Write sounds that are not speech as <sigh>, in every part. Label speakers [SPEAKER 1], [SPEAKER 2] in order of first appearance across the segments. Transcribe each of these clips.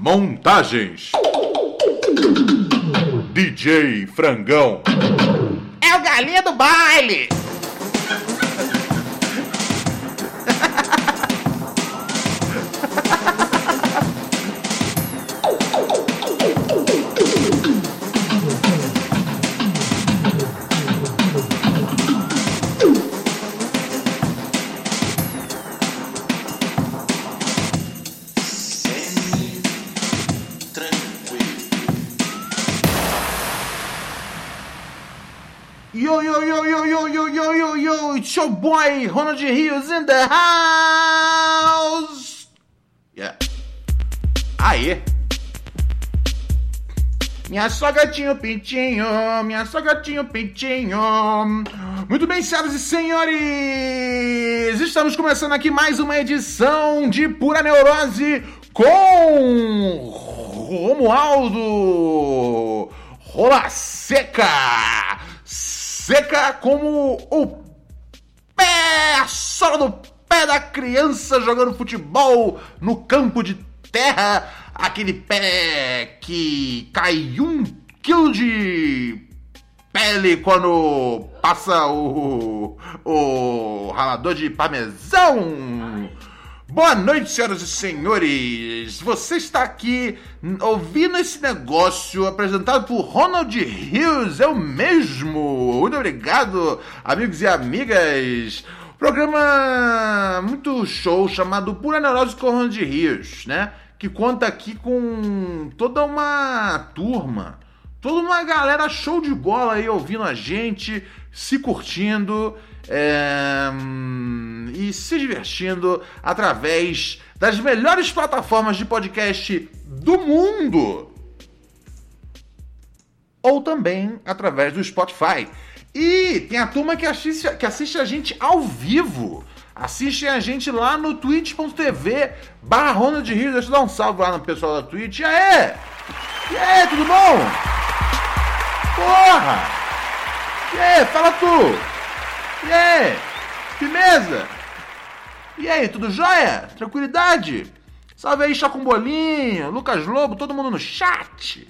[SPEAKER 1] Montagens DJ Frangão
[SPEAKER 2] É o galinha do baile!
[SPEAKER 1] Yo, it's your boy Ronald Rios in the house! Yeah. Aê! Minha sogra tinha o pintinho, minha sogra tinha o pintinho. Muito bem, senhoras e senhores! Estamos começando aqui mais uma edição de Pura Neurose com Romualdo Rola Seca! Seca como o pé, a sola do pé da criança jogando futebol no campo de terra, aquele pé que cai um quilo de pele quando passa o, o ralador de parmesão. Boa noite, senhoras e senhores! Você está aqui ouvindo esse negócio apresentado por Ronald Hughes, eu mesmo! Muito obrigado, amigos e amigas! Programa muito show chamado Pura Neurose com Ronald Hughes, né? Que conta aqui com toda uma turma, toda uma galera show de bola aí ouvindo a gente, se curtindo é, e se divertindo através das melhores plataformas de podcast do mundo. Ou também através do Spotify. E tem a turma que assiste, que assiste a gente ao vivo. Assiste a gente lá no twitch.tv barra Ronald Rio. Deixa eu dar um salve lá no pessoal da Twitch. E aí? E aí, tudo bom? Porra! E aí, fala tu! E aí? Firmeza? E aí, tudo jóia? Tranquilidade? Salve aí, Chá com Bolinho, Lucas Lobo, todo mundo no chat.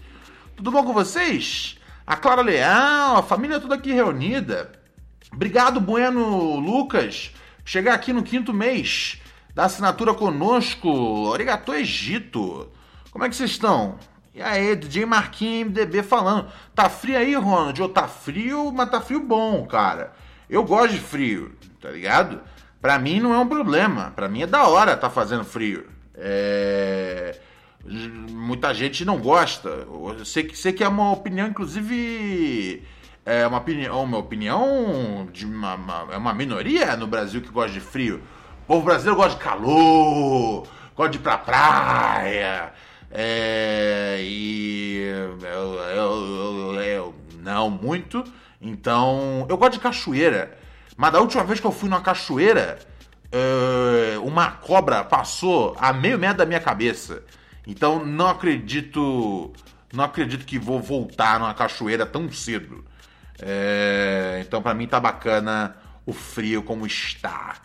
[SPEAKER 1] Tudo bom com vocês? A Clara Leal, a família toda aqui reunida. Obrigado, Bueno Lucas, chegar aqui no quinto mês da assinatura conosco. Arigato Egito. Como é que vocês estão? E aí, DJ Marquinhos MDB falando. Tá frio aí, Ronald? Ou tá frio, mas tá frio bom, cara. Eu gosto de frio, tá ligado? Pra mim não é um problema. Pra mim é da hora tá fazendo frio. É... Muita gente não gosta. Eu sei que, sei que é uma opinião, inclusive. É uma opinião, uma opinião de uma, uma, é uma minoria no Brasil que gosta de frio. O povo brasileiro gosta de calor, gosta de ir pra praia. É, e eu, eu, eu, eu não muito. Então, eu gosto de cachoeira. Mas da última vez que eu fui numa cachoeira, uh, uma cobra passou a meio metro da minha cabeça. Então, não acredito. Não acredito que vou voltar numa cachoeira tão cedo. É, então, para mim, tá bacana o frio como está.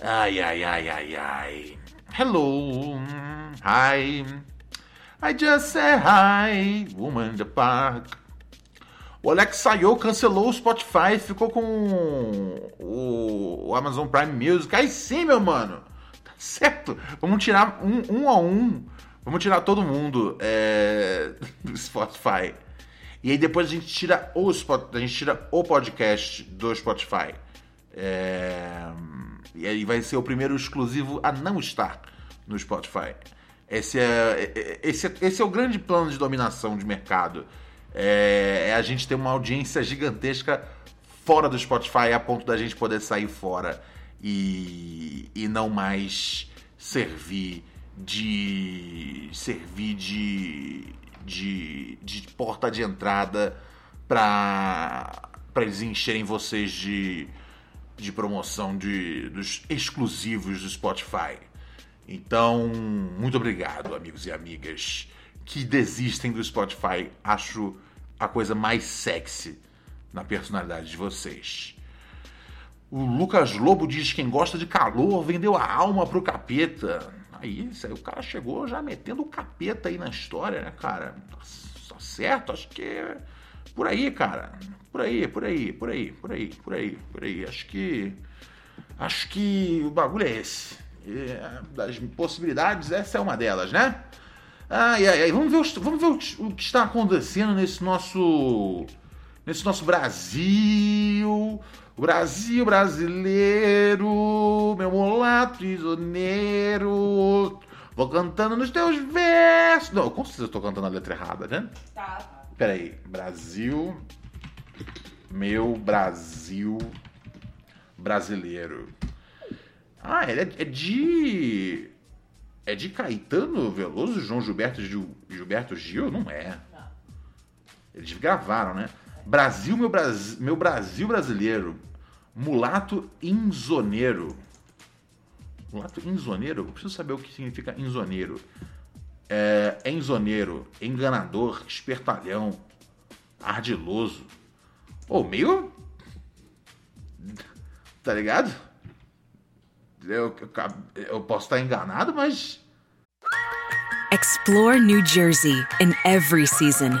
[SPEAKER 1] Ai, ai, ai, ai, ai. Hello. Hi. I just say hi, woman in the park. O Alex saiu, cancelou o Spotify, ficou com o, Amazon Prime Music. Aí sim, meu mano. Tá certo. Vamos tirar um, um a um. Vamos tirar todo mundo é, <laughs> do Spotify. E aí depois a gente tira o a gente tira o podcast do Spotify. É, e aí vai ser o primeiro exclusivo a não estar no Spotify. Esse é, esse, é, esse é o grande plano de dominação de mercado. É, é, a gente ter uma audiência gigantesca fora do Spotify a ponto da gente poder sair fora e, e não mais servir de servir de, de, de porta de entrada para eles encherem vocês de, de promoção de, dos exclusivos do Spotify. Então, muito obrigado, amigos e amigas que desistem do Spotify. Acho a coisa mais sexy na personalidade de vocês. O Lucas Lobo diz: quem gosta de calor vendeu a alma pro capeta. Aí, aí, o cara chegou já metendo o capeta aí na história, né, cara? Tá certo? Acho que é por aí, cara. Por aí, por aí, por aí, por aí, por aí, por aí. Acho que. Acho que o bagulho é esse. É, das possibilidades, essa é uma delas, né? Ai, ai, ai. Vamos ver, os, vamos ver o, que, o que está acontecendo nesse nosso. Nesse nosso Brasil. Brasil brasileiro, meu mulato prisioneiro. Vou cantando nos teus versos. Não, com certeza eu tô cantando a letra errada, né? Tá, tá. Peraí. Brasil. Meu Brasil brasileiro. Ah, ele é, é de. É de Caetano Veloso, João Gilberto Gil, Gilberto Gil? Não é. Eles gravaram, né? Brasil, meu, Brasil, meu Brasil brasileiro. Mulato inzoneiro. Mulato inzoneiro? Eu preciso saber o que significa inzoneiro. É, enzoneiro, enganador, espertalhão, ardiloso. Ou meio. Tá ligado? Eu, eu, posso estar enganado, mas.
[SPEAKER 3] Explore New Jersey in every season.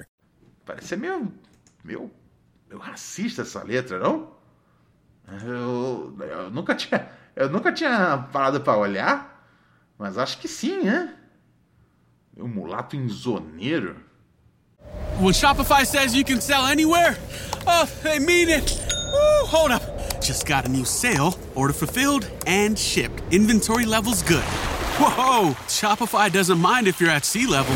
[SPEAKER 1] Parece meio, meio, meio racista essa letra, não? Eu, eu nunca tinha, eu nunca tinha parado para olhar, mas acho que sim, né? Meu mulato inzoneiro.
[SPEAKER 4] When Shopify says you can sell anywhere, oh, they mean it. Woo, hold up. Just got a new sale, order fulfilled and shipped. Inventory levels good. Whoa, Shopify doesn't mind if you're at sea level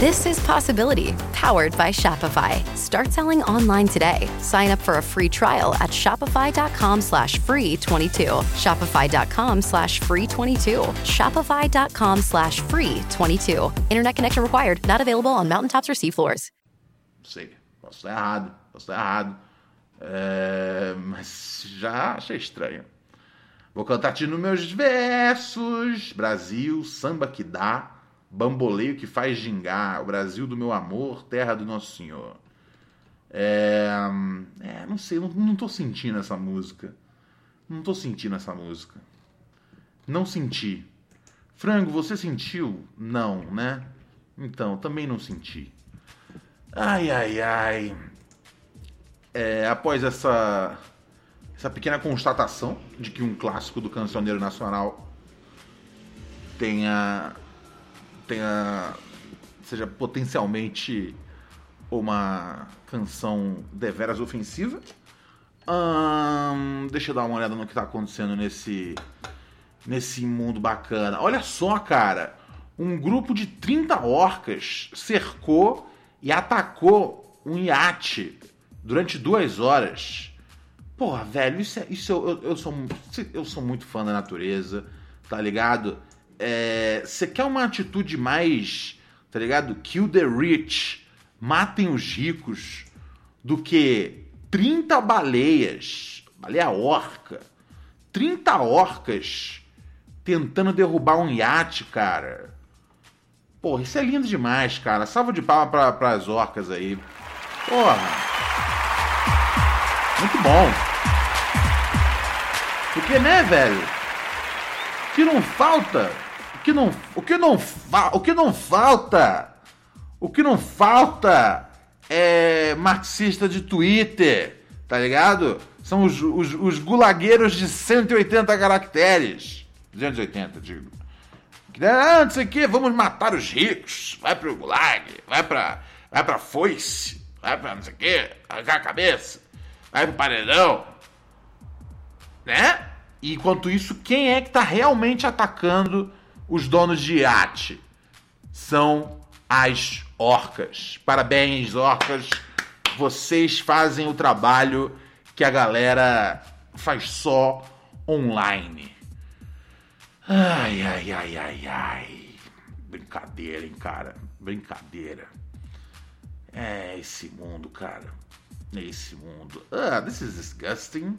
[SPEAKER 5] This is Possibility, powered by Shopify. Start selling online today. Sign up for a free trial at shopify.com slash free 22. Shopify.com slash free 22. Shopify.com slash free 22. Internet connection required. Not available on mountaintops or seafloors.
[SPEAKER 1] Sei, posso estar errado, posso estar errado. É, mas já achei estranho. Vou cantar-te nos meus versos. Brasil, samba que dá, bamboleio que faz gingar. O Brasil do meu amor, terra do nosso Senhor. É, é não sei, não, não tô sentindo essa música. Não tô sentindo essa música. Não senti. Frango, você sentiu? Não, né? Então, também não senti. Ai, ai, ai. É, após essa essa pequena constatação de que um clássico do cancioneiro nacional tenha tenha seja potencialmente uma canção deveras ofensiva. Hum, deixa eu dar uma olhada no que está acontecendo nesse nesse mundo bacana. Olha só, cara, um grupo de 30 orcas cercou e atacou um iate durante duas horas. Porra, velho, isso, é, isso eu, eu, eu, sou, eu sou muito fã da natureza, tá ligado? Você é, quer uma atitude mais, tá ligado? Kill the rich, matem os ricos, do que 30 baleias, baleia orca, 30 orcas tentando derrubar um iate, cara. Porra, isso é lindo demais, cara. Salva de palma pra, pras orcas aí. Porra. Muito bom. Porque, né, velho? Que não falta, que não, o que não, o que não falta, o que não falta é marxista de Twitter, tá ligado? São os, os, os gulagueiros de 180 caracteres. 280, digo. Ah, não sei o que, vamos matar os ricos. Vai pro gulag, vai pra, vai pra foice, vai pra não sei o que, arrancar a cabeça, vai pro paredão. Né? E enquanto isso, quem é que tá realmente atacando os donos de iate? São as orcas. Parabéns, orcas. Vocês fazem o trabalho que a galera faz só online. Ai, ai, ai, ai, ai. Brincadeira, hein, cara. Brincadeira. É esse mundo, cara. É esse mundo. Ah, this is disgusting.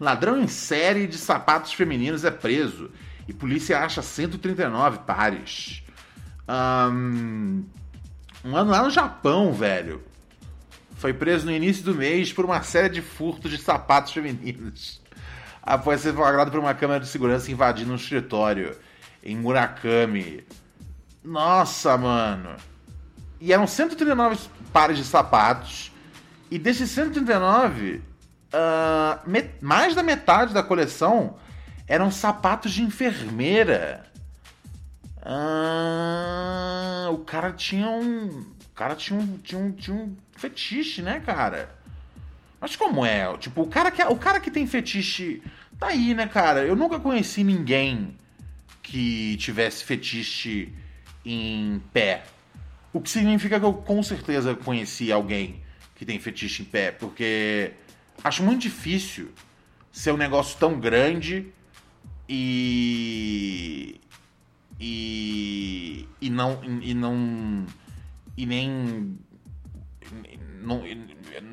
[SPEAKER 1] Ladrão em série de sapatos femininos é preso e polícia acha 139 pares. Um, um ano lá no Japão, velho. Foi preso no início do mês por uma série de furtos de sapatos femininos <laughs> após ser flagrado por uma câmera de segurança invadindo um escritório em Murakami. Nossa, mano. E eram 139 pares de sapatos. E desses 139, uh, mais da metade da coleção eram sapatos de enfermeira. Uh, o cara tinha um. O cara tinha um, tinha um, tinha um fetiche, né, cara? Mas como é? Tipo, o cara que, o cara que tem fetiche. Tá aí, né, cara? Eu nunca conheci ninguém que tivesse fetiche em pé. O que significa que eu com certeza conheci alguém que tem fetiche em pé, porque acho muito difícil ser um negócio tão grande e e e não e não e nem não,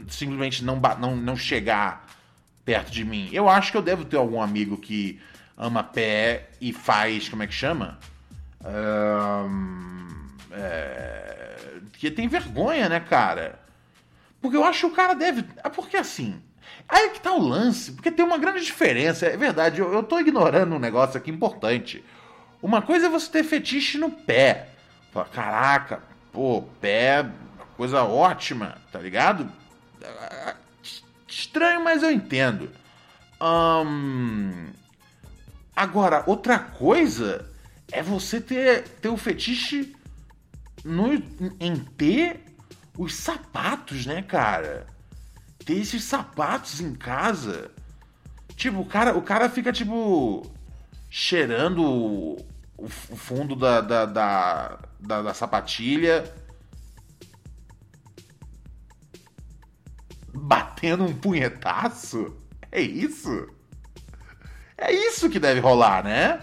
[SPEAKER 1] simplesmente não, não, não chegar perto de mim. Eu acho que eu devo ter algum amigo que ama pé e faz. Como é que chama? Um, é, que tem vergonha, né, cara? Porque eu acho que o cara deve. É porque assim. Aí que tá o lance, porque tem uma grande diferença. É verdade, eu, eu tô ignorando um negócio aqui importante. Uma coisa é você ter fetiche no pé. Fala, caraca, pô, pé coisa ótima, tá ligado? Estranho, mas eu entendo. Agora, outra coisa é você ter, ter o fetiche no, em ter os sapatos, né, cara? Ter esses sapatos em casa. Tipo, o cara, o cara fica, tipo, cheirando o, o fundo da, da, da, da, da sapatilha batendo um punhetaço? É isso? É isso que deve rolar, né?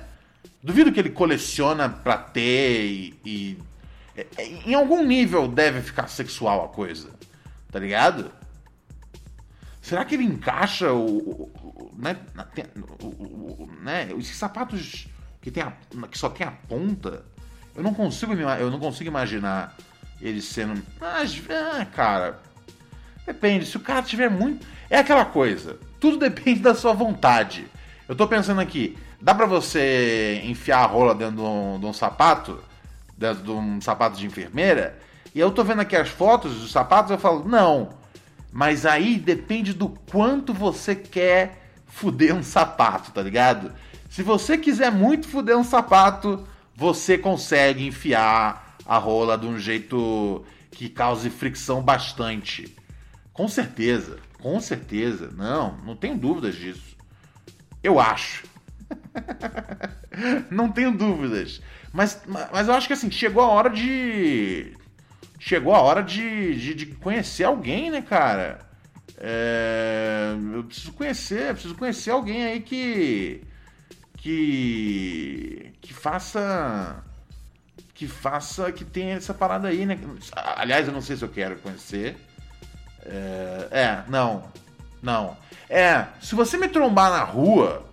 [SPEAKER 1] Duvido que ele coleciona pra ter e, e. É, é, em algum nível deve ficar sexual a coisa. Tá ligado? Será que ele encaixa o. o né, o, o, né? Esses sapatos que, tem a, que só tem a ponta. Eu não consigo, eu não consigo imaginar ele sendo. Mas, ah, cara. Depende, se o cara tiver muito. É aquela coisa, tudo <laughs> depende da sua vontade. Eu tô pensando aqui, dá pra você enfiar a rola dentro de um, de um sapato? Dentro de um sapato de enfermeira? E eu tô vendo aqui as fotos dos sapatos, eu falo, não. Mas aí depende do quanto você quer fuder um sapato, tá ligado? Se você quiser muito fuder um sapato, você consegue enfiar a rola de um jeito que cause fricção bastante. Com certeza, com certeza. Não, não tenho dúvidas disso. Eu acho. <laughs> não tenho dúvidas. Mas, mas eu acho que assim, chegou a hora de. Chegou a hora de, de, de conhecer alguém, né, cara? É, eu preciso conhecer, preciso conhecer alguém aí que que que faça que faça que tenha essa parada aí, né? Aliás, eu não sei se eu quero conhecer. É, é não, não. É, se você me trombar na rua,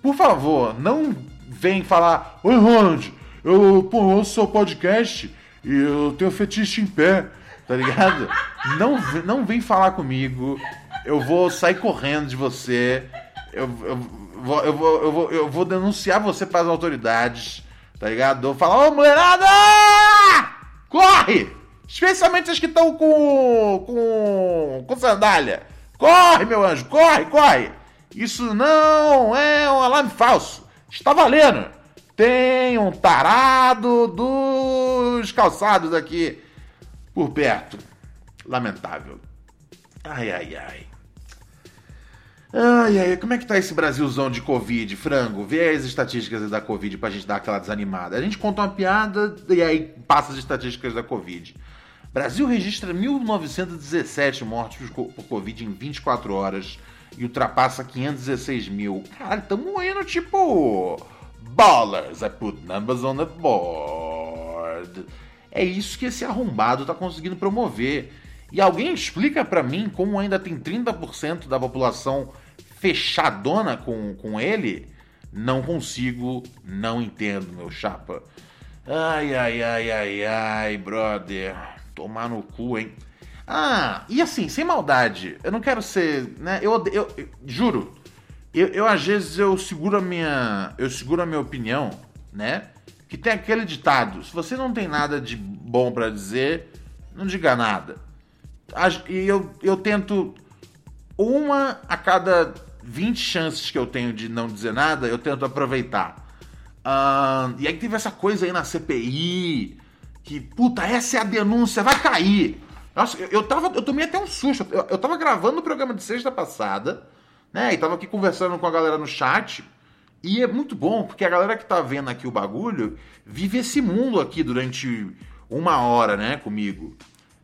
[SPEAKER 1] por favor, não vem falar, oi Ronald, eu pô, ouço seu podcast e eu tenho fetiche em pé, tá ligado? Não, não vem falar comigo, eu vou sair correndo de você, eu, eu, vou, eu, vou, eu, vou, eu vou denunciar você para as autoridades, tá ligado? Eu vou falar, ô mulherada! Corre! Especialmente as que estão com, com, com sandália. Corre, meu anjo, corre, corre! Isso não é um alarme falso. Está valendo. Tem um tarado dos calçados aqui por perto. Lamentável. Ai, ai, ai. Ai, ai, como é que tá esse Brasilzão de Covid, frango? Vê as estatísticas da Covid pra gente dar aquela desanimada. A gente conta uma piada e aí passa as estatísticas da Covid. Brasil registra 1.917 mortes por Covid em 24 horas e ultrapassa 516 mil. Caralho, tamo indo tipo. Ballers, I put numbers on the board. É isso que esse arrombado tá conseguindo promover. E alguém explica para mim como ainda tem 30% da população fechadona com, com ele? Não consigo, não entendo, meu chapa. Ai, ai, ai, ai, ai, brother. Tomar no cu, hein? Ah, e assim, sem maldade, eu não quero ser, né? Eu, eu, eu juro, eu, eu, às vezes eu seguro a minha, eu seguro a minha opinião, né? Que tem aquele ditado: se você não tem nada de bom para dizer, não diga nada. E eu, eu tento uma a cada 20 chances que eu tenho de não dizer nada, eu tento aproveitar. Uh, e aí teve essa coisa aí na CPI, que, puta, essa é a denúncia, vai cair. Nossa, eu, eu, tava, eu tomei até um susto. Eu, eu tava gravando o programa de sexta passada, né? E tava aqui conversando com a galera no chat. E é muito bom, porque a galera que tá vendo aqui o bagulho vive esse mundo aqui durante uma hora, né, comigo.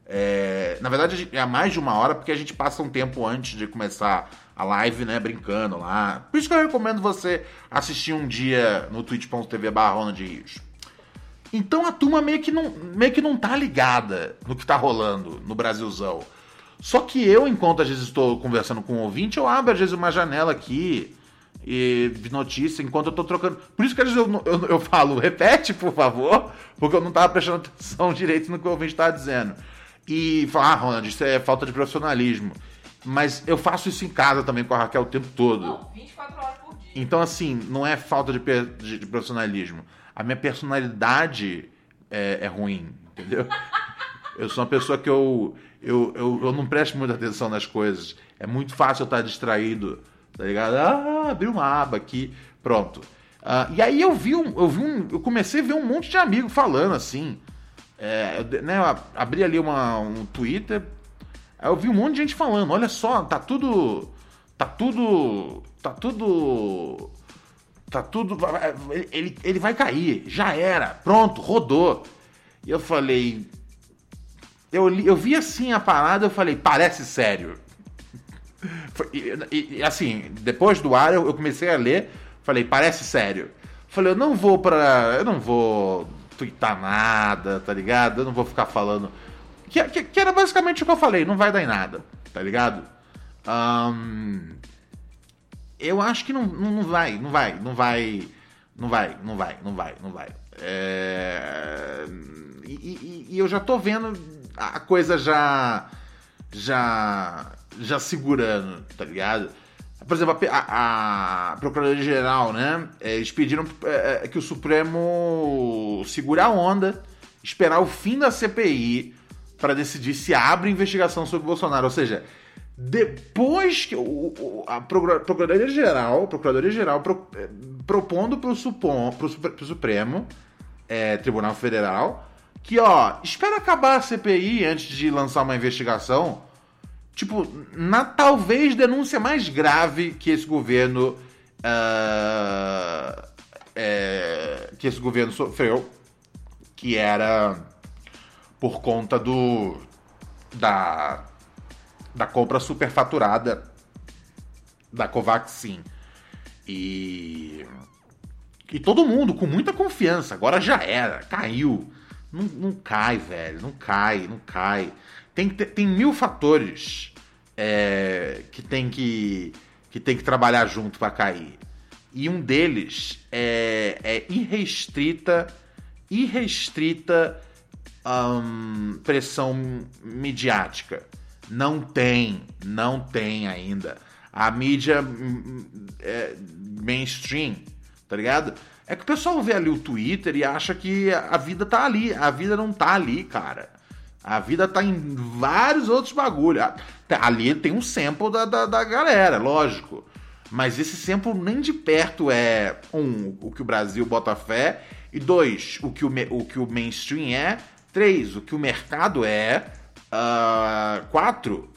[SPEAKER 1] É, na verdade, é mais de uma hora, porque a gente passa um tempo antes de começar a live, né, brincando lá. Por isso que eu recomendo você assistir um dia no twitch.tv barra de Rios. Então a turma meio que, não, meio que não tá ligada no que tá rolando no Brasilzão. Só que eu, enquanto às vezes estou conversando com um ouvinte, eu abro às vezes uma janela aqui e de notícia enquanto eu tô trocando. Por isso que às vezes eu, eu, eu falo, <laughs> repete, por favor, porque eu não tava prestando atenção <laughs> direito no que o ouvinte tava dizendo. E falar, ah, Ronald, isso é falta de profissionalismo. Mas eu faço isso em casa também com a Raquel o tempo todo.
[SPEAKER 6] Não, 24 horas por dia.
[SPEAKER 1] Então, assim, não é falta de, de, de profissionalismo a minha personalidade é, é ruim, entendeu? <laughs> Eu sou uma pessoa que eu, eu, eu, eu, não presto muita atenção nas coisas. É muito fácil eu estar distraído, tá ligado? Ah, abri uma aba aqui, pronto. Uh, e aí eu vi um, eu vi um, eu comecei a ver um monte de amigo falando assim. É, né, eu abri ali uma, um Twitter, aí eu vi um monte de gente falando, olha só, tá tudo. Tá tudo. Tá tudo Tá tudo. Ele, ele vai cair. Já era. Pronto, rodou. E eu falei. Eu, eu vi assim a parada, eu falei, parece sério. E, e, assim, depois do ar eu, eu, comecei a ler, falei, parece sério. Falei, eu não vou pra. Eu não vou twittar nada, tá ligado? Eu não vou ficar falando. Que, que, que era basicamente o que eu falei, não vai dar em nada, tá ligado? Um, eu acho que não, não, vai, não vai, não vai, não vai, não vai, não vai, não vai. É... E, e, e, eu já tô vendo a coisa já, já, já segurando, tá ligado? Por exemplo, a, a Procuradoria-Geral, né? Eles pediram é, é, que o Supremo segure a onda, esperar o fim da CPI para decidir se abre investigação sobre Bolsonaro. Ou seja, depois que o, a Procuradoria Geral, Procuradoria Geral pro, é, propondo para o Supremo é, Tribunal Federal que, ó, espera acabar a CPI antes de lançar uma investigação. Tipo, na talvez denúncia mais grave que esse governo. Uh, é, que esse governo sofreu, que era por conta do da da compra superfaturada da Covaxin. E e todo mundo com muita confiança. Agora já era, caiu. Não, não cai, velho, não cai, não cai. Tem, tem mil fatores é, que tem que que tem que trabalhar junto para cair. E um deles é, é irrestrita, irrestrita hum, pressão midiática. Não tem, não tem ainda. A mídia hum, é, mainstream, tá ligado? É que o pessoal vê ali o Twitter e acha que a vida tá ali. A vida não tá ali, cara. A vida tá em vários outros bagulhos. Ali tem um sample da, da, da galera, lógico. Mas esse sample nem de perto é, um, o que o Brasil bota fé, e dois, o que o, o, que o mainstream é, três, o que o mercado é, uh, quatro,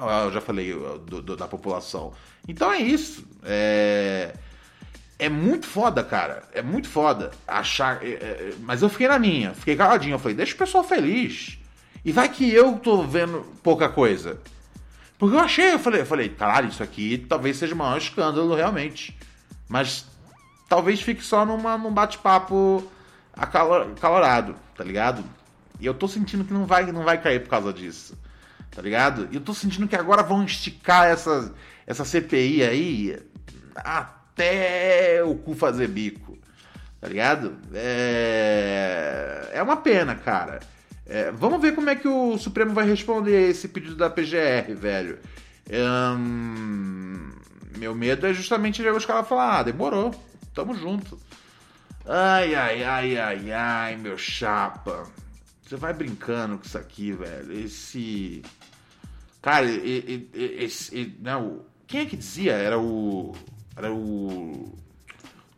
[SPEAKER 1] uh, eu já falei do, do, da população. Então é isso. É é muito foda, cara. É muito foda achar. É, é, mas eu fiquei na minha, fiquei caladinho. Eu falei, deixa o pessoal feliz. E vai que eu tô vendo pouca coisa. Porque eu achei, eu falei, eu falei, caralho, isso aqui talvez seja o maior escândalo realmente. Mas talvez fique só numa, num bate-papo acalorado, tá ligado? E eu tô sentindo que não vai, não vai cair por causa disso. Tá ligado? E eu tô sentindo que agora vão esticar essa, essa CPI aí. Ah, até o cu fazer bico. Tá ligado? É, é uma pena, cara. É... Vamos ver como é que o Supremo vai responder esse pedido da PGR, velho. Meu medo é justamente os caras falar, ah, demorou, tamo junto. Ai, ai, ai, ai, ai, meu chapa. Você vai brincando com isso aqui, velho. Esse. Cara, esse. Não, quem é que dizia? Era o era o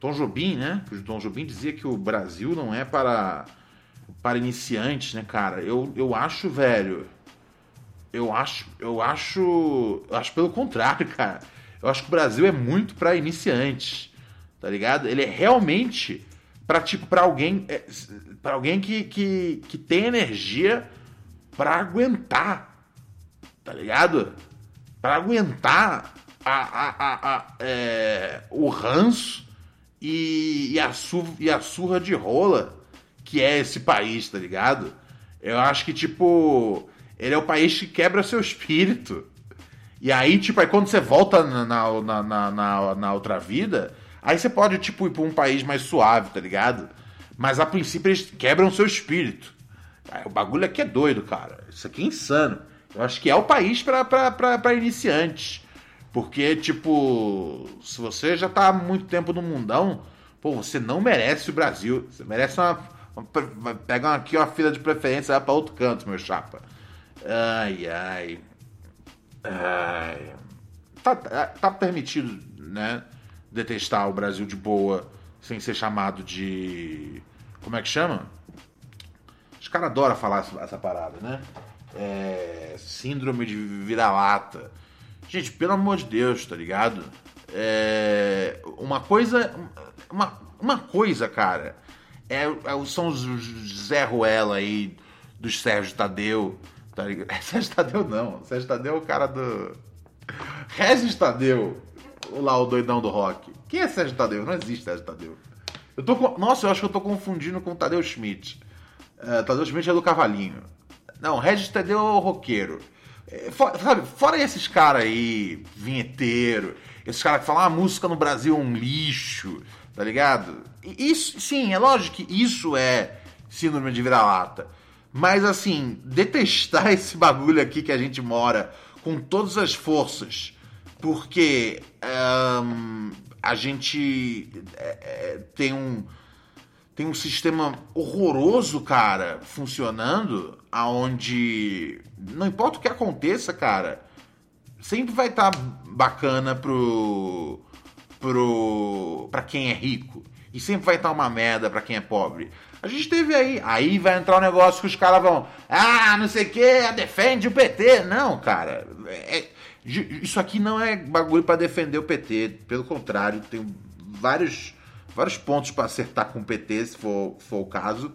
[SPEAKER 1] Tom Jobim, né? O Tom Jobim dizia que o Brasil não é para para iniciantes, né, cara? Eu, eu acho, velho. Eu acho, eu acho, eu acho pelo contrário, <laughs> cara. Eu acho que o Brasil é muito para iniciantes, tá ligado? Ele é realmente para tipo para alguém, é, para alguém que, que que tem energia para aguentar, tá ligado? Para aguentar a, a, a, é, o ranço e, e, a surra, e a surra de rola que é esse país, tá ligado? Eu acho que, tipo, ele é o país que quebra seu espírito. E aí, tipo, aí quando você volta na, na, na, na, na outra vida, aí você pode, tipo, ir pra um país mais suave, tá ligado? Mas a princípio eles quebram seu espírito. O bagulho aqui é doido, cara. Isso aqui é insano. Eu acho que é o país para iniciantes. Porque, tipo, se você já tá há muito tempo no mundão, pô, você não merece o Brasil. Você merece uma. uma pega aqui uma fila de preferência pra outro canto, meu chapa. Ai, ai. Ai. Tá, tá permitido, né? Detestar o Brasil de boa, sem ser chamado de. Como é que chama? Os caras adoram falar essa, essa parada, né? É, síndrome de vira-lata. Gente, pelo amor de Deus, tá ligado? É, uma coisa. Uma, uma coisa, cara. É, é, são os Zé Ruela aí, dos Sérgio Tadeu. Tá ligado? É <laughs> Sérgio Tadeu não. Sérgio Tadeu é o cara do. <laughs> Regis Tadeu. Lá, o doidão do rock. Quem é Sérgio Tadeu? Não existe Sérgio Tadeu. Eu tô com... Nossa, eu acho que eu tô confundindo com o Tadeu Schmidt. Uh, Tadeu Schmidt é do Cavalinho. Não, Regis Tadeu é o roqueiro. Fora, sabe, fora esses caras aí, vinheteiro, esses caras que falam, ah, a música no Brasil é um lixo, tá ligado? Isso, sim, é lógico que isso é síndrome de vira-lata. Mas assim, detestar <laughs> esse bagulho aqui que a gente mora com todas as forças, porque um, a gente é, é, tem um tem um sistema horroroso, cara, funcionando, aonde não importa o que aconteça, cara, sempre vai estar tá bacana pro pro para quem é rico e sempre vai estar tá uma merda para quem é pobre. A gente teve aí, aí vai entrar um negócio que os caras vão, ah, não sei o que, defende o PT. Não, cara, é, isso aqui não é bagulho para defender o PT, pelo contrário, tem vários vários pontos para acertar com o PT, se for, for o caso.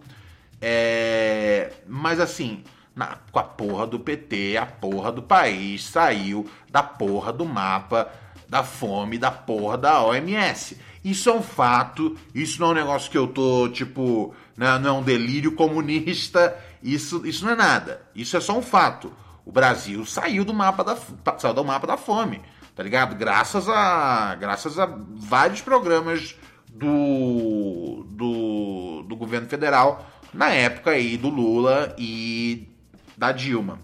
[SPEAKER 1] É, mas assim, na, com a porra do PT, a porra do país saiu da porra do mapa da fome da porra da OMS. Isso é um fato, isso não é um negócio que eu tô, tipo, né, não é um delírio comunista, isso, isso não é nada. Isso é só um fato. O Brasil saiu do mapa da, saiu do mapa da fome, tá ligado? Graças a, graças a vários programas do, do, do governo federal na época aí do Lula e da Dilma.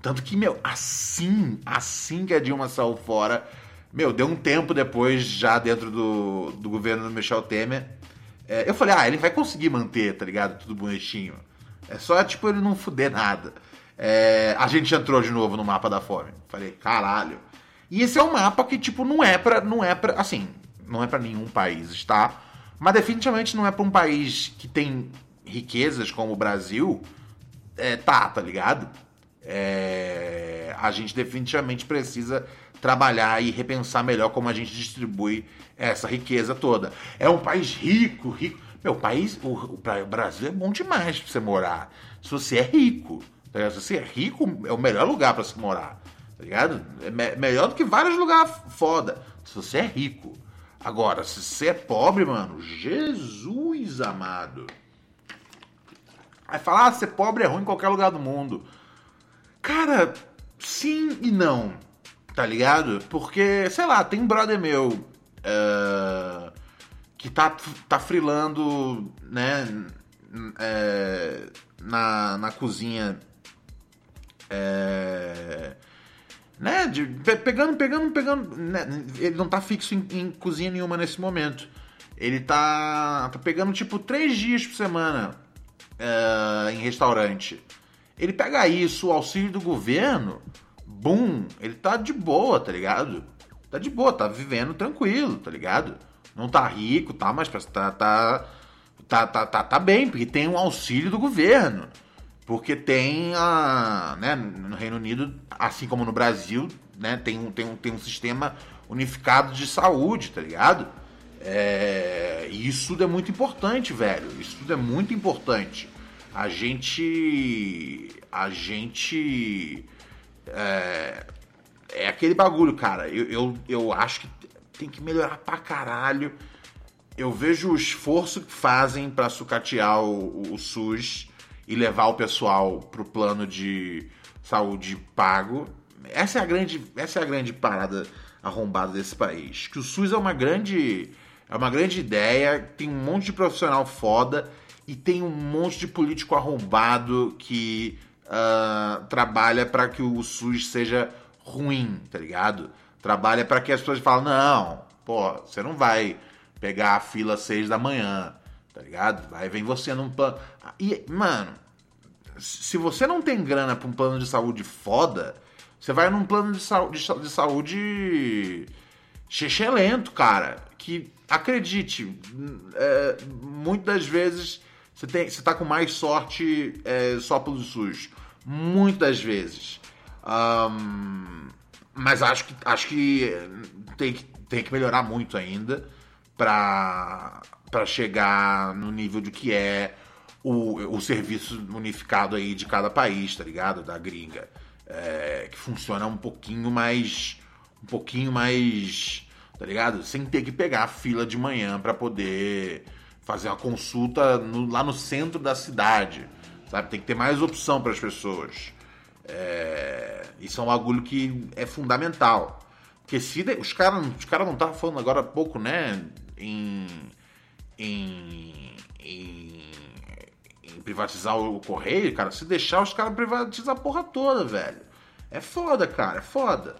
[SPEAKER 1] Tanto que, meu, assim, assim que a Dilma saiu fora, meu, deu um tempo depois, já dentro do, do governo do Michel Temer, é, eu falei, ah, ele vai conseguir manter, tá ligado? Tudo bonitinho. É só, tipo, ele não fuder nada. É, a gente entrou de novo no mapa da fome. Falei, caralho. E esse é um mapa que, tipo, não é pra. Não é pra. Assim, não é para nenhum país estar. Mas definitivamente não é para um país que tem riquezas como o Brasil. É, tá, tá ligado? É, a gente definitivamente precisa trabalhar e repensar melhor como a gente distribui essa riqueza toda. É um país rico, rico. Meu, país, o, o Brasil é bom demais para você morar. Se você é rico, tá se você é rico, é o melhor lugar para se morar, tá ligado? É me melhor do que vários lugares foda. Se você é rico. Agora, se você é pobre, mano, Jesus amado. Aí falar, ah, ser pobre é ruim em qualquer lugar do mundo. Cara, sim e não, tá ligado? Porque, sei lá, tem um brother meu uh, que tá, tá frilando, né, é, na, na cozinha. É, né, de, pegando, pegando, pegando. Né, ele não tá fixo em, em, cozinha nenhuma nesse momento. Ele tá, tá pegando tipo três dias por semana uh, em restaurante. Ele pega isso, o auxílio do governo, bum, ele tá de boa, tá ligado? Tá de boa, tá vivendo tranquilo, tá ligado? Não tá rico, tá, mas tá, tá, tá, tá, tá, tá bem, porque tem um auxílio do governo. Porque tem a. Né, no Reino Unido, assim como no Brasil, né, tem, um, tem, um, tem um sistema unificado de saúde, tá ligado? É, isso tudo é muito importante, velho. Isso tudo é muito importante. A gente. A gente. É, é aquele bagulho, cara. Eu, eu, eu acho que tem que melhorar pra caralho. Eu vejo o esforço que fazem para sucatear o, o, SUS e levar o pessoal pro plano de saúde pago. Essa é a grande, essa é a grande parada arrombada desse país. Que o SUS é uma grande é uma grande ideia, tem um monte de profissional foda e tem um monte de político arrombado que uh, trabalha para que o SUS seja ruim, tá ligado? Trabalha para que as pessoas falem, não, pô, você não vai pegar a fila às seis da manhã, tá ligado? Aí vem você num plano. E, mano, se você não tem grana pra um plano de saúde foda, você vai num plano de, sa de, de saúde lento, cara. Que, acredite, é, muitas vezes você, tem, você tá com mais sorte é, só pelo SUS. Muitas vezes. Um, mas acho que, acho que tem, tem que melhorar muito ainda para chegar no nível de que é o, o serviço unificado aí de cada país, tá ligado? Da gringa. É, que funciona um pouquinho mais. Um pouquinho mais. Tá ligado? Sem ter que pegar a fila de manhã para poder fazer uma consulta no, lá no centro da cidade. Sabe? Tem que ter mais opção para as pessoas. É, isso é um bagulho que é fundamental. Porque se os caras os cara não estavam falando agora há pouco, né? Em, em, em, em, privatizar o correio, cara. Se deixar, os caras privatizam a porra toda, velho. É foda, cara, é foda.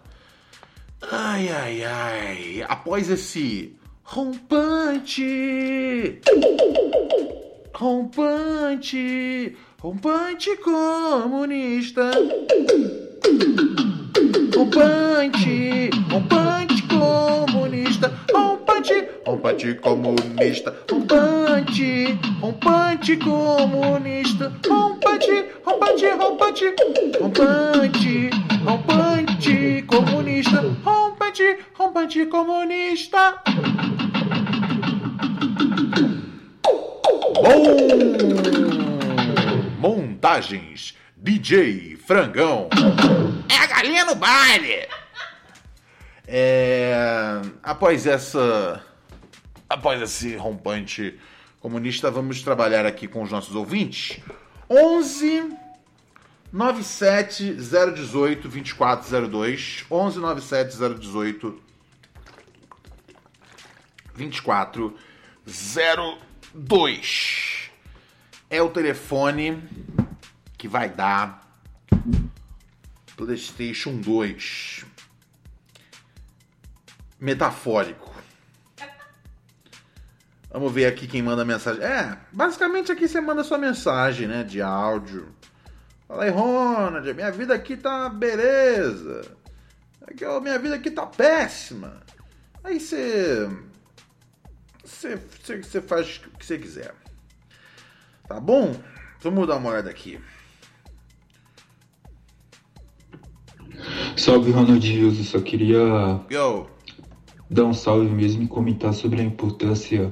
[SPEAKER 1] Ai, ai, ai. Após esse rompante. Rompante. Rompante comunista. Rompante, rompante. Rompante, rompante comunista. Rompante, rompante comunista. Rompante, rompante, rompante. Rompante, rompante comunista. Rompante, rompante comunista. Bom! mensagens, DJ Frangão.
[SPEAKER 2] É a galinha no baile!
[SPEAKER 1] É, após essa. Após esse rompante comunista, vamos trabalhar aqui com os nossos ouvintes. 11 97 018 2402. 11 97 018 2402. É o telefone que vai dar PlayStation 2 metafórico. Vamos ver aqui quem manda mensagem. É, basicamente aqui você manda sua mensagem, né, de áudio. Fala aí, Ronald, minha vida aqui tá beleza. Aqui, ó, minha vida aqui tá péssima. Aí você. Você, você, você faz o que você quiser. Tá bom? Vamos dar uma olhada aqui.
[SPEAKER 6] Salve, Ronald. Eu só queria
[SPEAKER 1] Yo.
[SPEAKER 6] Dar um salve mesmo e comentar sobre a importância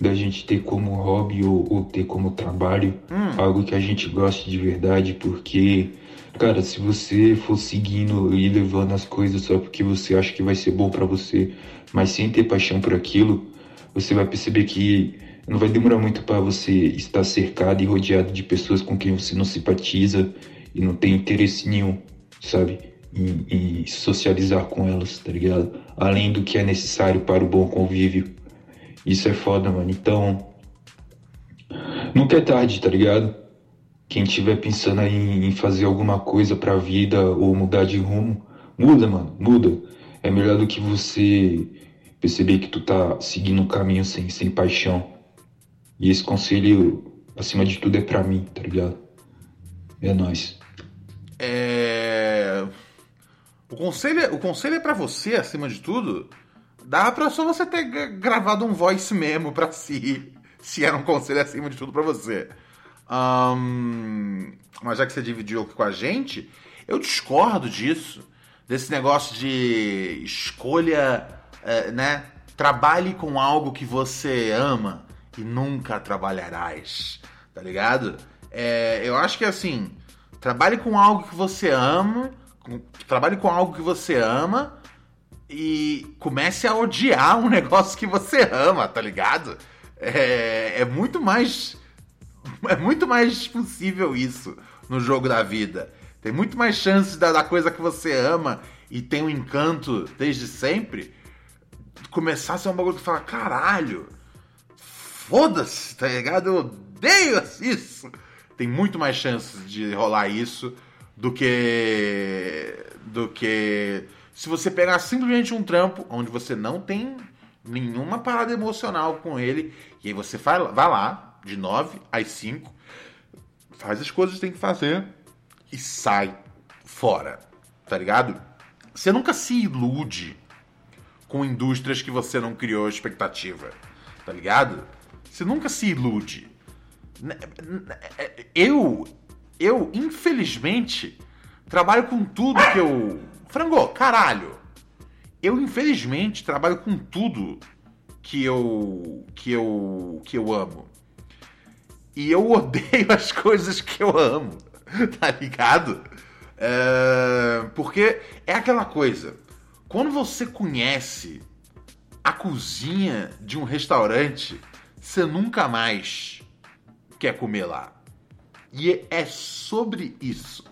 [SPEAKER 6] da gente ter como hobby ou, ou ter como trabalho algo que a gente goste de verdade, porque, cara, se você for seguindo e levando as coisas só porque você acha que vai ser bom pra você, mas sem ter paixão por aquilo, você vai perceber que não vai demorar muito para você estar cercado e rodeado de pessoas com quem você não simpatiza e não tem interesse nenhum, sabe? Em, em socializar com elas, tá ligado? Além do que é necessário para o bom convívio. Isso é foda, mano. Então, nunca é tarde, tá ligado? Quem tiver pensando aí em fazer alguma coisa pra vida ou mudar de rumo, muda, mano, muda. É melhor do que você perceber que tu tá seguindo um caminho sem, sem paixão. E esse conselho, acima de tudo, é pra mim, tá ligado? É nóis.
[SPEAKER 1] É... O conselho, é- o conselho é pra você, acima de tudo. Dá pra só você ter gra- gravado um voice memo pra si, <laughs> se era um conselho acima de tudo pra você. Ahn, mas já que você dividiu com a gente, eu discordo disso. Desse negócio de escolha, é, né? Trabalhe com algo que você ama e nunca trabalharás. Tá ligado? É, eu acho que assim, trabalhe com algo que você ama, trabalhe com algo que você ama e comece a odiar um <laughs> negócio que você ama, tá ligado? É, é muito mais. <laughs> É muito mais possível isso no jogo da vida. Tem muito mais chances da, da coisa que você ama e tem um encanto desde sempre começar a ser um bagulho que fala, caralho, foda-se, tá ligado? Eu odeio <laughs> isso. Tem muito mais chances de rolar isso do que. do que. Se você pegar simplesmente um trampo onde você não tem nenhuma parada emocional com ele, e aí você vai, vai lá, de 9 às 5, faz as coisas que tem que fazer e sai fora, tá ligado? Você nunca se ilude com indústrias que você não criou expectativa, tá ligado? Você nunca se ilude. Né, Eu, eu, infelizmente, trabalho com tudo que eu. Frango, caralho! Eu, infelizmente, trabalho com tudo que eu. que eu. que eu amo. E eu <laughs> odeio as coisas que eu amo, tá ligado? É, porque é aquela coisa. Quando você conhece a cozinha de um restaurante, você nunca mais quer comer lá. E é sobre isso.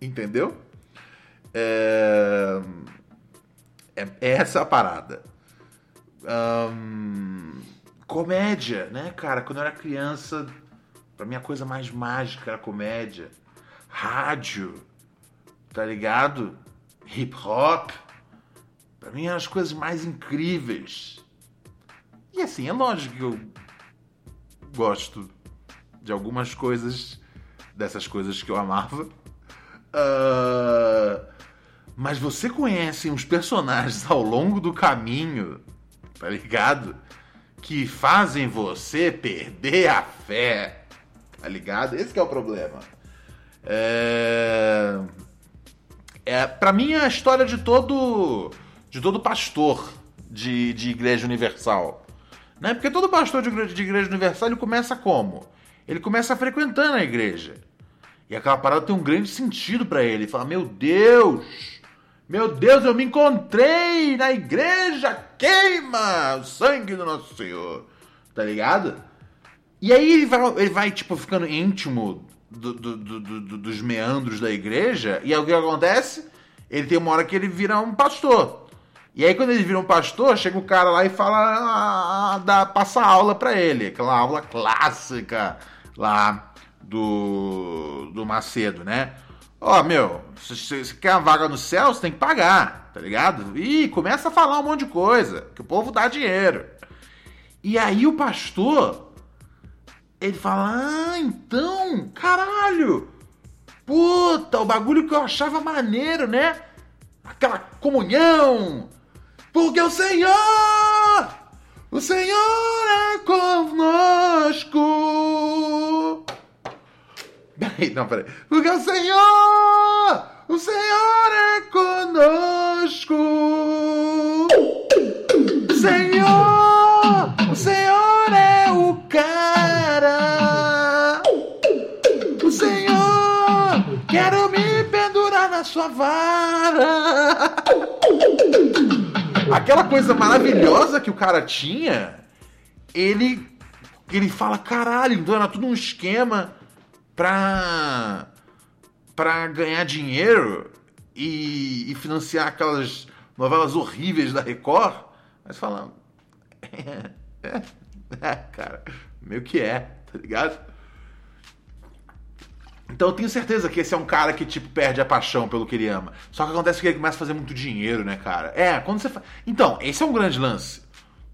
[SPEAKER 1] Entendeu? É, é, é essa a parada. Ahn, comédia, né, cara? Quando eu era criança, pra mim a coisa mais mágica era comédia. Rádio, tá ligado? Hip hop. Pra mim eram as coisas mais incríveis. E assim, é lógico que eu gosto de algumas coisas, dessas coisas que eu amava. Ah, mas você conhece uns personagens ao longo do caminho, tá ligado? Que fazem você perder a fé, tá ligado? Esse é o problema. É... É, para mim é a história de todo de todo pastor de, de igreja universal. Né? Porque todo pastor de igreja, de igreja universal ele começa como? Ele começa frequentando a igreja. E aquela parada tem um grande sentido para ele. Ele fala: Meu Deus! Meu Deus, eu me encontrei na igreja! Queima o sangue do nosso Senhor! Tá ligado? E aí ele vai, ele vai tipo, ficando íntimo do, do, do, dos meandros da igreja. E aí o que acontece? Ele tem uma hora que ele vira um pastor. E aí quando ele vira um pastor, chega o cara lá e fala, ah, dá, passa aula para ele, aquela aula clássica lá do, do Macedo, né? Ó, oh, meu, se você quer uma vaga no céu, você tem que pagar, tá ligado? E começa a falar um monte de coisa, que o povo dá dinheiro. E aí o pastor, ele fala, ah, então, caralho, puta, o bagulho que eu achava maneiro, né? Aquela comunhão, porque o Senhor, o Senhor é conosco. Peraí, não, peraí. Porque o Senhor, o Senhor é conosco. Senhor, o Senhor é o cara. O Senhor, quero me pendurar na sua vara. Aquela coisa maravilhosa que o cara tinha, ele ele fala, caralho, então era tudo um esquema pra, pra ganhar dinheiro e, e financiar aquelas novelas horríveis da Record. Mas falando, é, é, é, cara, meio que é, tá ligado? Então eu tenho certeza que esse é um cara que, tipo, perde a paixão pelo que ele ama. Só que acontece que ele começa a fazer muito dinheiro, né, cara? É, quando você. Fa... Então, esse é um grande lance.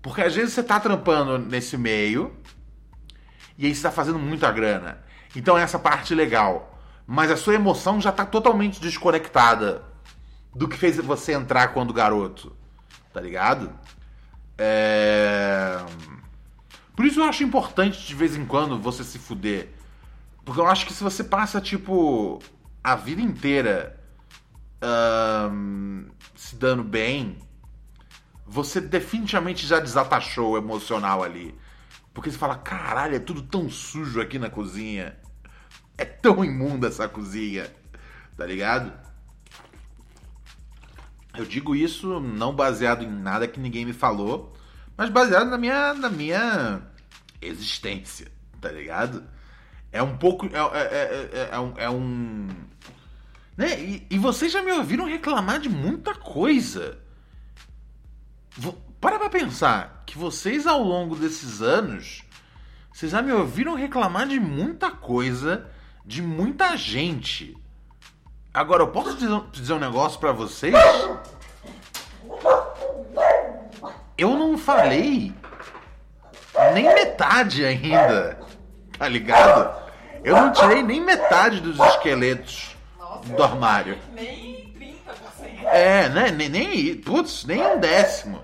[SPEAKER 1] Porque às vezes você tá trampando nesse meio e aí você tá fazendo muita grana. Então é essa parte legal. Mas a sua emoção já tá totalmente desconectada do que fez você entrar quando garoto. Tá ligado? É... Por isso eu acho importante de vez em quando você se fuder. Porque eu acho que se você passa, tipo, a vida inteira um, se dando bem, você definitivamente já desatachou o emocional ali. Porque você fala, caralho, é tudo tão sujo aqui na cozinha. É tão imunda essa cozinha. Tá ligado? Eu digo isso não baseado em nada que ninguém me falou, mas baseado na minha, na minha existência, tá ligado? É um pouco. É, é, é, é um. É um né? E, e, vocês já me ouviram reclamar de muita coisa. Para pra pensar que vocês ao longo desses anos. Vocês já me ouviram reclamar de muita coisa de muita gente. Agora, eu posso dizer um negócio para vocês? Eu não falei nem metade ainda, tá ligado? Eu não tirei nem metade dos esqueletos do armário.
[SPEAKER 7] Nem 30%.
[SPEAKER 1] É, né? Nem, nem, putz, nem um décimo.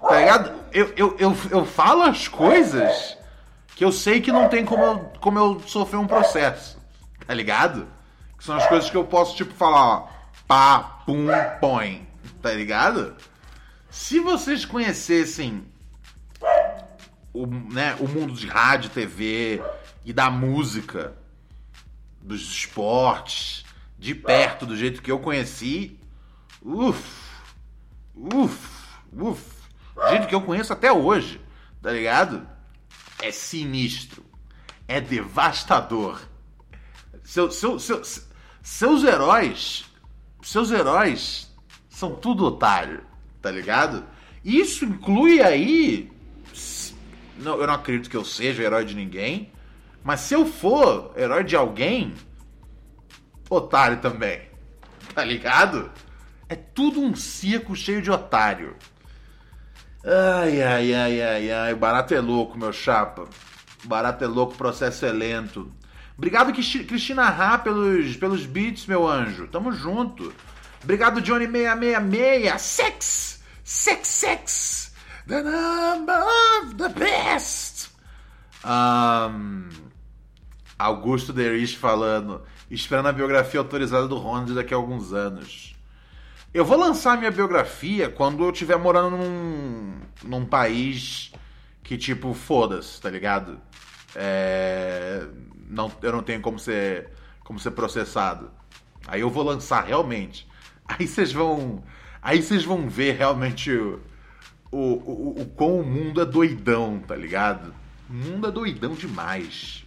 [SPEAKER 1] Tá ligado? Eu, eu, eu, eu falo as coisas que eu sei que não tem como eu, como eu sofrer um processo tá ligado? Que são as coisas que eu posso, tipo, falar, ó, pá, pum, põe, tá ligado? Se vocês conhecessem o, né, o mundo de rádio, TV e da música, dos esportes, de perto, do jeito que eu conheci, uff, uff, uff, do jeito que eu conheço até hoje, tá ligado? É sinistro, é devastador. Seu, seu, seu, seus heróis. Seus heróis são tudo otário, tá ligado? Isso inclui aí. Não, eu não acredito que eu seja herói de ninguém. Mas se eu for herói de alguém, otário também. <laughs> Tá ligado? É tudo um circo cheio de otário. Ai, ai, ai, ai, ai. Barato é louco, meu chapa. Barato é louco, processo é lento. Obrigado, Cristina Rá, pelos, pelos beats, meu anjo. Tamo junto. Obrigado, Johnny666. Sex! Sex, sex! The number of the best! Um, Augusto Derich falando. Esperando a biografia autorizada do Ronald daqui a alguns anos. Eu vou lançar minha biografia quando eu estiver morando num, num país que, tipo, foda-se, tá ligado? É não, eu não tenho como ser como ser processado. Aí eu vou lançar realmente. Aí vocês vão. Aí vocês vão ver realmente o, o, o, o quão o mundo é doidão, tá ligado? O mundo é doidão demais.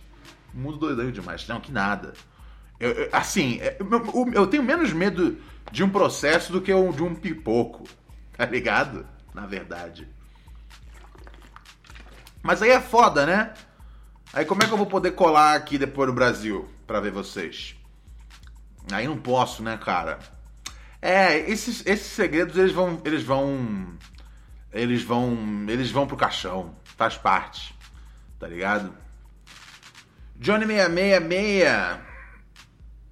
[SPEAKER 1] O mundo é doidão demais. Não, que nada. Eu, eu- assim, é, eu, eu tenho menos medo de um processo do que de um pipoco, tá ligado? Na verdade. Mas aí é foda, né? Aí como é que eu vou poder colar aqui depois no Brasil pra ver vocês? Aí não posso, né, cara? É, esses, esses segredos eles vão eles vão eles vão eles vão pro caixão, faz parte. Tá ligado? Johnny 666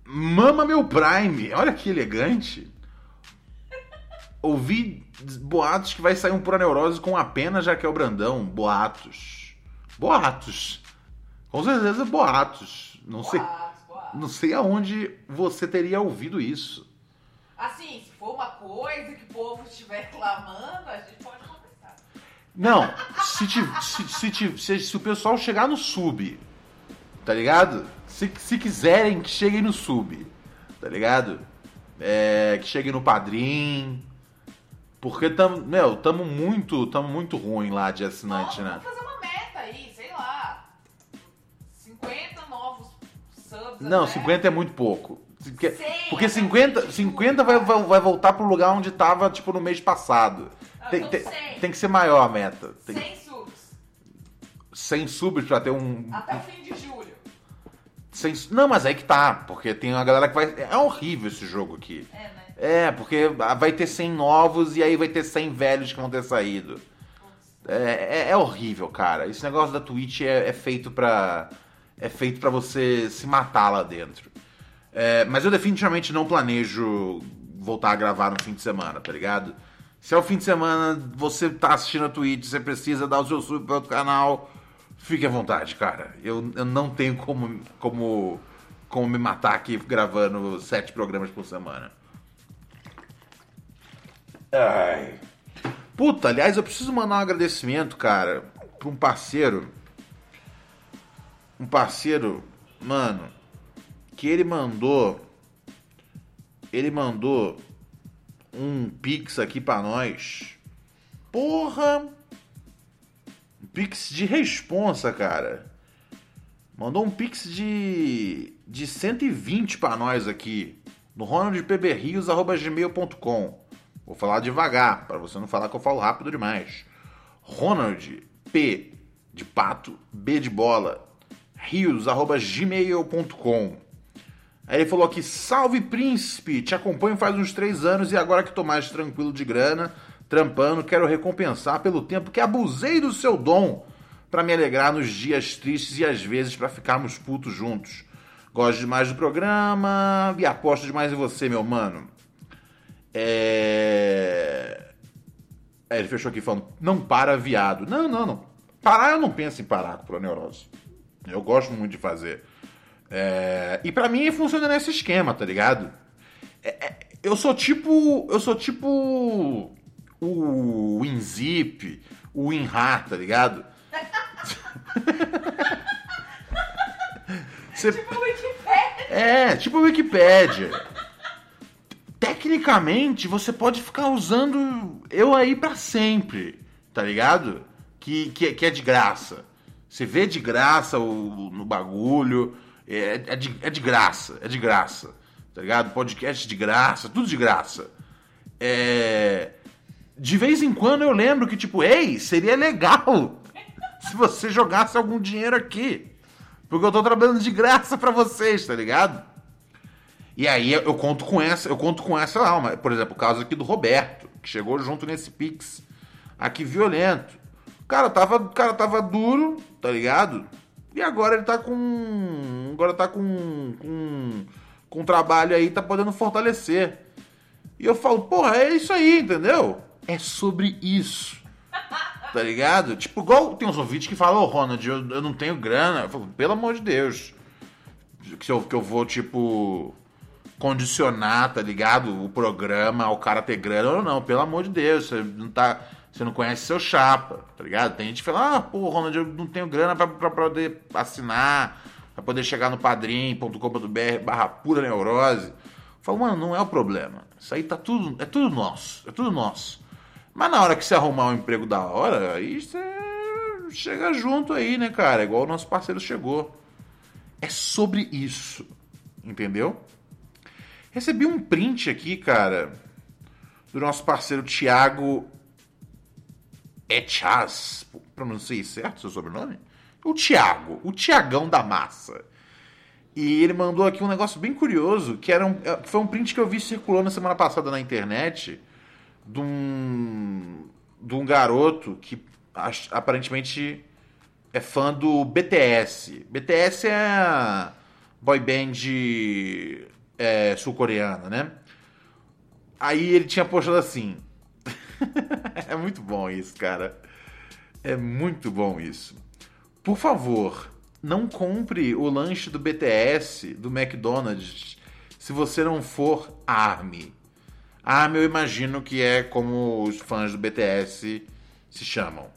[SPEAKER 1] Mama meu Prime. Olha que elegante. Ouvi boatos que vai sair um Pura Neurose com apenas Jaquel Brandão. Boatos. Boatos. Com certeza boatos. Não sei. Não sei aonde você teria ouvido isso.
[SPEAKER 7] Assim, se for uma coisa que o povo estiver <laughs> clamando, a gente pode.
[SPEAKER 1] Não, se, se, se, se- se o pessoal chegar no sub, tá ligado? Se, se quiserem que cheguem no sub, tá ligado? É, que cheguem no padrim. Porque tamo, meu, tamo muito, tamo muito ruim lá de assinante, né?
[SPEAKER 7] Vamos fazer uma meta aí, sei lá. 50 novos subs.
[SPEAKER 1] Não,
[SPEAKER 7] até.
[SPEAKER 1] 50 é muito pouco. Porque,
[SPEAKER 7] Cem,
[SPEAKER 1] porque
[SPEAKER 7] até
[SPEAKER 1] 50, 50 vai, vai, vai voltar pro lugar onde tava, tipo, no mês passado. Tem, tem,
[SPEAKER 7] 100.
[SPEAKER 1] tem que ser maior a meta. Tem
[SPEAKER 7] 100 subs.
[SPEAKER 1] 100 subs pra ter um,
[SPEAKER 7] Até o fim de julho.
[SPEAKER 1] Sem- Não, mas aí que tá, porque tem uma galera que vai. É horrível esse jogo aqui.
[SPEAKER 7] É, né?
[SPEAKER 1] É, porque vai ter 100 novos e aí vai ter 100 velhos que vão ter saído. É, é- é horrível, cara. Esse negócio da Twitch é, é feito pra. É feito para você se matar lá dentro. É, mas eu definitivamente não planejo voltar a gravar no fim de semana, tá ligado? Se é o fim de semana, você tá assistindo a Twitch, você precisa dar o seu sub para outro canal, fique à vontade, cara. Eu, eu não tenho como, como, como me matar aqui gravando sete programas por semana. Ai. Puta, aliás, eu preciso mandar um agradecimento, cara, pra um parceiro. Um parceiro, mano, que ele mandou. Ele mandou um pix aqui pra nós. Porra! Um pix de responsa, cara. Mandou um pix de, de 120 pra nós aqui. No ronaldpbrios.gmail.com Vou falar devagar, pra você não falar que eu falo rápido demais. Ronald, P de pato, B de bola, rios.gmail.com Aí ele falou aqui, salve príncipe, te acompanho faz uns três anos e agora que tô mais tranquilo de grana, trampando, quero recompensar pelo tempo que abusei do seu dom pra me alegrar nos dias tristes e às vezes pra ficarmos putos juntos. Gosto demais do programa e aposto demais em você, meu mano. É... Aí ele fechou aqui falando, não para, viado. Não, não, não. Parar eu não penso em parar com a neurose. Eu gosto muito de fazer. É, E pra mim funciona nesse esquema, tá ligado? É- é- Eu sou tipo. Eu sou tipo. O WinZip, o WinRAR, tá ligado? <laughs> Você-
[SPEAKER 7] Tipo o Wikipedia.
[SPEAKER 1] É, tipo a Wikipédia. Tecnicamente, você pode ficar usando eu aí pra sempre, tá ligado? Que, que, que é de graça. Você vê de graça o, no bagulho, é, é, de, é de graça, é de graça, tá ligado? Podcast de graça, tudo de graça. É, de vez em quando eu lembro que, tipo, ei, seria legal <laughs> se você jogasse algum dinheiro aqui. Porque eu tô trabalhando de graça pra vocês, tá ligado? E aí eu, eu conto com essa, eu conto com essa alma. Por exemplo, o caso aqui do Roberto, que chegou junto nesse Pix. Aqui violento. O cara tava, o cara tava duro, tá ligado? E agora ele tá com. Agora tá com. com, com trabalho aí, tá podendo fortalecer. E eu falo, porra, é isso aí, entendeu? É sobre isso. <laughs> Tá ligado? Tipo, igual tem uns ouvintes que falam, ô Ronald, eu, eu não tenho grana. Eu falo, pelo amor de Deus. Que eu, que eu vou, tipo, condicionar, tá ligado? O programa ao cara ter grana ou não. Pelo amor de Deus, você não tá. Você não conhece seu chapa, tá ligado? Tem gente que fala, ah, pô, Ronald, eu não tenho grana pra, pra poder assinar, Pra poder chegar no padrim.com.br barra pura neurose. Eu falo, mano, não é o problema. Isso aí tá tudo. É tudo nosso. É tudo nosso. Mas na hora que você arrumar um emprego da hora, aí você chega junto aí, né, cara? Igual o nosso parceiro chegou. É sobre isso. Entendeu? Recebi um print aqui, cara, do nosso parceiro Thiago Echaz. Pronunciei certo seu sobrenome? O Thiago, o Tiagão da Massa. E ele mandou aqui um negócio bem curioso, que era um, foi um print que eu vi circulando semana passada na internet de um, de um garoto que aparentemente é fã do BTS. BTS é a boy band é, sul-coreana, né? Aí ele tinha postado assim. <laughs> é muito bom isso, cara. É muito bom isso. Por favor, não compre o lanche do BTS, do McDonald's, se você não for ARMY. ARMY eu imagino que é como os fãs do BTS se chamam.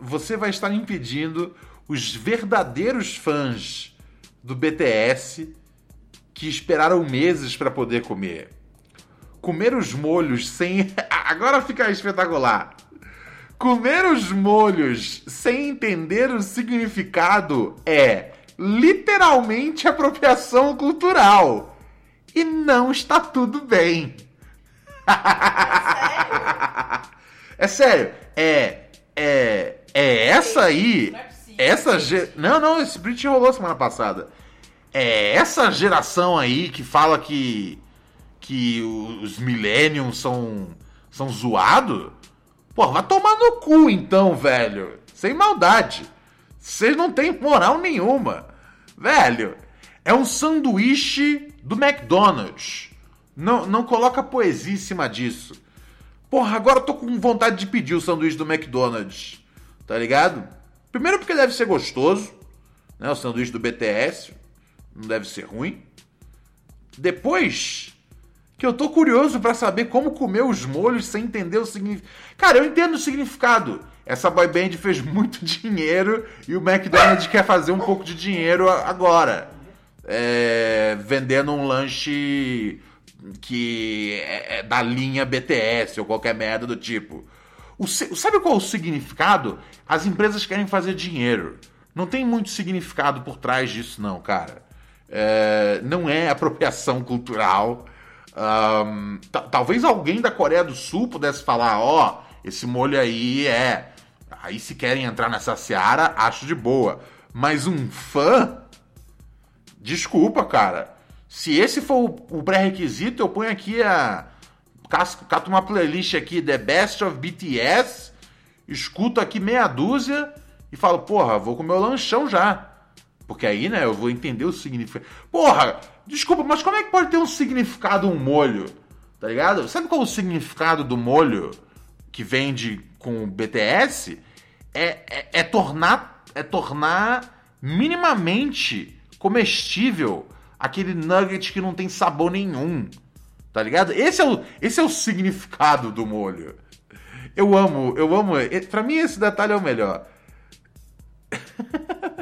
[SPEAKER 1] Você vai estar impedindo os verdadeiros fãs do BTS que esperaram meses para poder comer. Comer os molhos sem. <laughs> Agora fica espetacular. Comer os molhos sem entender o significado é literalmente apropriação cultural. E não está tudo bem. É sério? <laughs> É. É. É essa aí. Essa. Ge... Não, não, esse print rolou semana passada. É essa geração aí que fala que. Que os Millenniums são. são zoados? Pô, vai tomar no cu então, velho. Sem maldade. Vocês não têm moral nenhuma. Velho, é um sanduíche do McDonald's. Não, não coloca poesia em cima disso. Porra, agora eu tô com vontade de pedir o sanduíche do McDonald's. Tá ligado? Primeiro porque deve ser gostoso. Né? O sanduíche do BTS. Não deve ser ruim. Depois, que eu tô curioso para saber como comer os molhos sem entender o significado. Cara, eu entendo o significado. Essa boy band fez muito <laughs> dinheiro e o McDonald's quer fazer um pouco de dinheiro agora. É, vendendo um lanche que é, é da linha BTS ou qualquer merda do tipo. O, sabe qual é o significado? As empresas querem fazer dinheiro. Não tem muito significado por trás disso, não, cara. É, não é apropriação cultural um, talvez alguém da Coreia do Sul pudesse falar: ó, oh, esse molho aí é. Aí se querem entrar nessa seara, acho de boa. Mas um fã. Desculpa, cara. Se esse for o pré-requisito, eu ponho aqui a. Cato uma playlist aqui, The Best of BTS, escuto aqui meia dúzia e falo, porra, vou comer o lanchão já. Porque aí, né, eu vou entender o significado. Porra, desculpa, mas como é que pode ter um significado um molho? Tá ligado? Sabe qual é o significado do molho que vende com o BTS? É, é, é tornar é tornar minimamente comestível aquele nugget que não tem sabor nenhum. Tá ligado? Esse é o, esse é o significado do molho. Eu amo, eu amo. Pra mim, esse detalhe é o melhor. <laughs>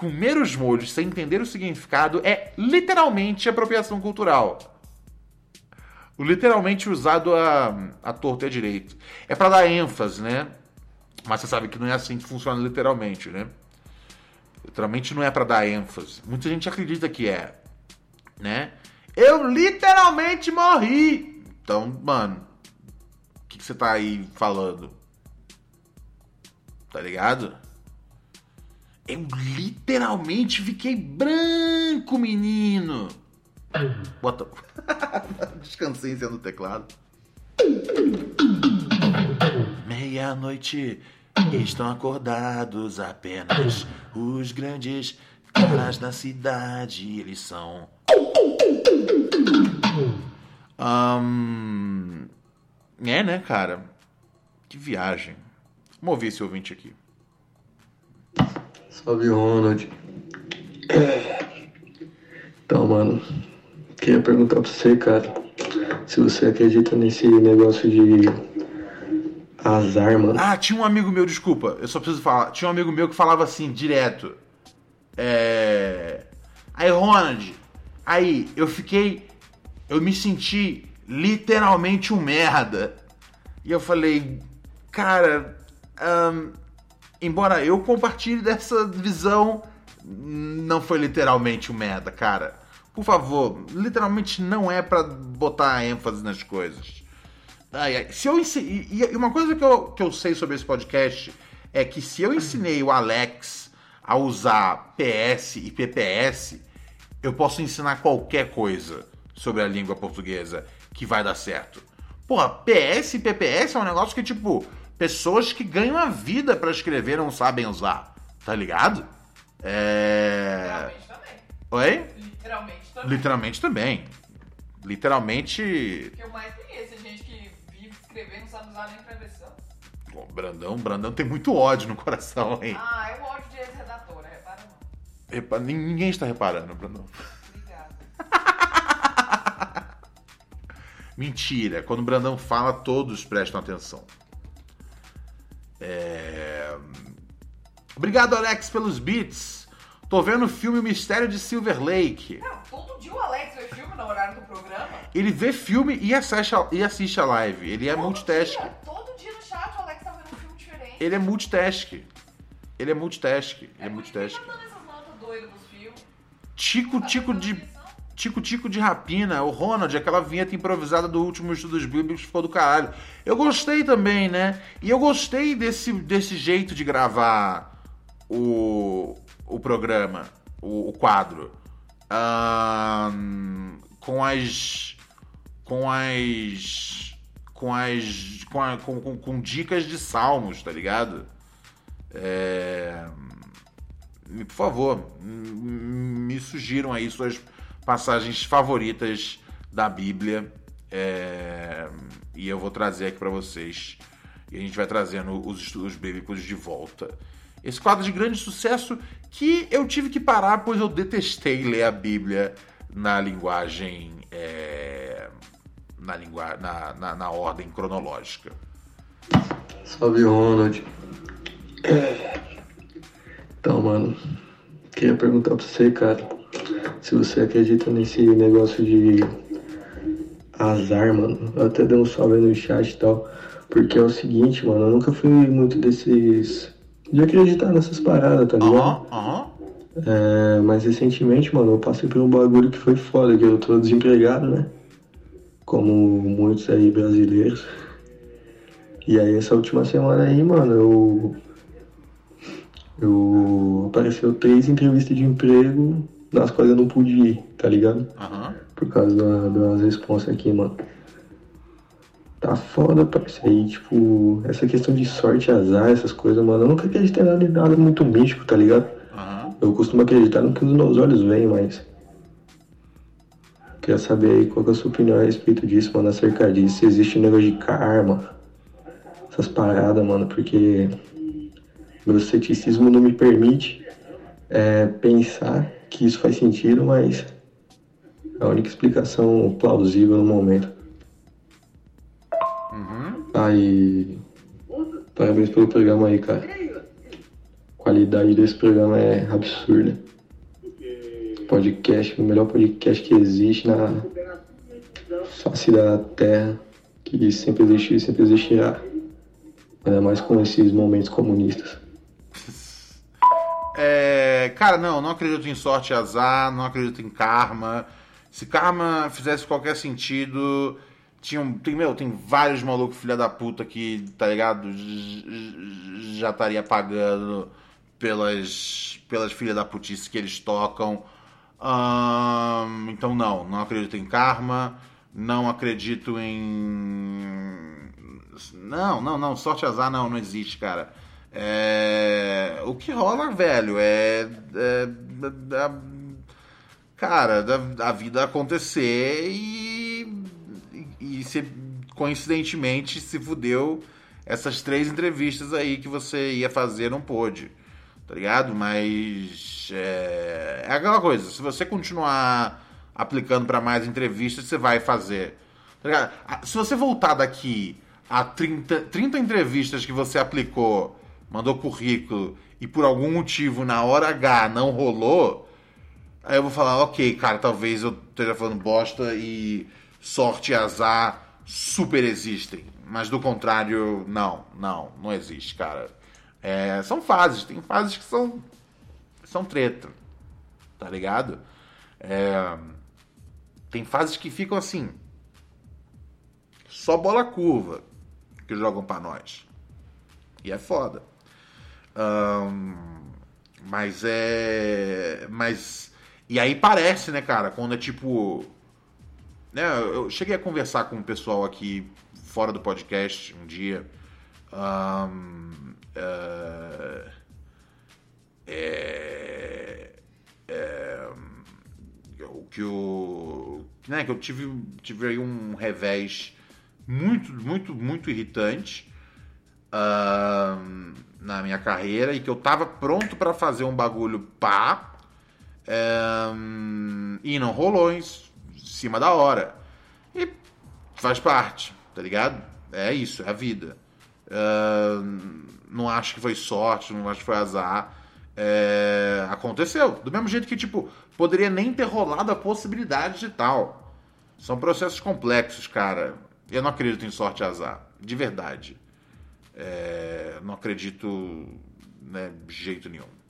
[SPEAKER 1] comer os molhos sem entender o significado é literalmente apropriação cultural. Literalmente usado a, a torto e a direito. É para dar ênfase, né? Mas você sabe que não é assim que funciona literalmente, né? Literalmente não é para dar ênfase. Muita gente acredita que é, né? Eu literalmente morri. Então, mano, o que, que você tá aí falando? Tá ligado? Eu literalmente fiquei branco, menino. Bota. <laughs> Descansei sendo teclado. Meia-noite estão acordados apenas os grandes caras da cidade. Eles são. Um... É, né, cara? Que viagem. Vamos ouvir esse ouvinte aqui.
[SPEAKER 8] Salve, Ronald. Então, mano, queria perguntar pra você, cara, se você acredita nesse negócio de Azar, mano.
[SPEAKER 1] Ah, tinha um amigo meu, desculpa, eu só preciso falar. Tinha um amigo meu que falava assim, direto. É. Aí, Ronald, aí eu fiquei. Eu me senti literalmente um merda. E eu falei, cara, ahn, embora eu compartilhe dessa visão, não foi literalmente um merda, cara. Por favor, literalmente não é pra botar ênfase nas coisas. Ai, ai. Se eu ensi- e uma coisa que eu, que eu sei sobre esse podcast é que se eu ensinei o Alex a usar PS e PPS, eu posso ensinar qualquer coisa sobre a língua portuguesa que vai dar certo. Porra, PS e PPS é um negócio que, tipo, pessoas que ganham a vida pra escrever não sabem usar. Tá ligado? É.
[SPEAKER 7] Literalmente também.
[SPEAKER 1] Oi?
[SPEAKER 7] Literalmente também.
[SPEAKER 1] Literalmente também. Literalmente.
[SPEAKER 7] O que eu mais conheço é gente que vive escrevendo, não sabe usar nem pra versão.
[SPEAKER 1] Bom, Brandão, Brandão tem muito ódio no coração, hein?
[SPEAKER 7] Ah, é o ódio de ex-redatora, repara não.
[SPEAKER 1] Repa- Ninguém está reparando, Brandão. <laughs> Mentira. Quando o Brandão fala, todos prestam atenção. É... Obrigado, Alex, pelos beats. Tô vendo o filme Mistério de Silver Lake.
[SPEAKER 7] Não, todo dia o Alex vê filme no horário do programa.
[SPEAKER 1] Ele vê filme e assiste a, e assiste a live. Ele é multitask.
[SPEAKER 7] Dia, todo dia no chat o Alex tá vendo um filme diferente.
[SPEAKER 1] Ele é multitask. Ele é multitask. Ele é multitask.
[SPEAKER 7] Tá notas doidas nos filmes.
[SPEAKER 1] Tico Tico de Tico Tico de Rapina, o Ronald, aquela vinheta improvisada do último Estudos Bíblicos ficou do caralho. Eu gostei também, né? E eu gostei desse, desse jeito de gravar o, o programa, o, o quadro. Ahn, com as. Com as. Com as. Com, a- com, com- com dicas de salmos, tá ligado? É. Por favor, me sugiram aí suas passagens favoritas da Bíblia. é, e eu vou trazer aqui pra vocês. E a gente vai trazendo os estudos bíblicos de volta. Esse quadro de grande sucesso que eu tive que parar, pois eu detestei ler a Bíblia na linguagem. é, na, lingua, na, na, na ordem cronológica.
[SPEAKER 8] Salve, Ronald. Então, mano, queria perguntar pra você, cara, se você acredita nesse negócio de azar, mano. Eu até dei um salve aí no chat e tal, porque é o seguinte, mano, eu nunca fui muito desses. de acreditar nessas paradas, tá ligado?
[SPEAKER 1] Aham.
[SPEAKER 8] É, mas recentemente, mano, eu passei por um bagulho que foi foda, que eu tô desempregado, né? Como muitos aí brasileiros. E aí essa última semana aí, mano, eu. Eu apareceu três entrevistas de emprego nas quais eu não pude ir, tá ligado?
[SPEAKER 1] Aham.
[SPEAKER 8] Por causa da- das responsas aqui, mano. Tá foda, parceiro. Aí, tipo, essa questão de sorte, azar, essas coisas, mano, eu nunca acreditei nada, nada muito místico, tá ligado? Eu costumo acreditar no que os meus olhos veem, mas. Queria saber aí qual que é a sua opinião a respeito disso, mano, acerca disso. Se existe um negócio de karma, essas paradas, mano, porque meu ceticismo não me permite é, pensar que isso faz sentido, mas é a única explicação plausível no momento. Aí. Parabéns pelo programa aí, cara. A qualidade desse programa é absurda. Podcast, o melhor podcast que existe na face da Terra, que sempre existiu e sempre existirá. Ainda mais com esses momentos comunistas.
[SPEAKER 1] É, cara, não, não acredito em sorte e azar, não acredito em karma. Se karma fizesse qualquer sentido, tinha um, tem, meu, tem vários malucos filha da puta que, tá ligado, já estaria pagando pelas, pelas filhas da putice que eles tocam. Ahn, então não, não acredito em karma, não acredito em... Não, não, não, sorte azar não, não existe, cara. É, o que rola, velho, é, é- é- cara, da, da vida acontecer e, e, se, coincidentemente se fudeu essas três entrevistas aí que você ia fazer não pôde, tá ligado? Mas é, é aquela coisa, se você continuar aplicando pra mais entrevistas, você vai fazer. Tá ligado? Ah, Se você voltar daqui a 30, 30 entrevistas que você aplicou, mandou currículo e por algum motivo na hora H não rolou, aí eu vou falar, ok, cara, talvez eu esteja falando bosta e sorte e azar super existem. Mas do contrário, não, não, não existe, cara. É, são fases, tem fases que são, são treta, tá ligado? É, tem fases que ficam assim, só bola curva que jogam para nós. E é foda. Um, mas é. Mas. E aí parece, né, cara, quando é tipo. Né, eu cheguei a conversar com o pessoal aqui fora do podcast um dia. Um, uh, é, é, o que o né, que eu tive tive aí um revés muito, muito, muito irritante uh, na minha carreira e que eu tava pronto para fazer um bagulho pá um, e não rolou em cima da hora. E faz parte, tá ligado? É isso, é a vida. Uh, não acho que foi sorte, não acho que foi azar. É, aconteceu. Do mesmo jeito que, tipo, poderia nem ter rolado a possibilidade de tal. São processos complexos, cara. Eu não acredito em sorte e azar, de verdade. É, não acredito né, de jeito nenhum.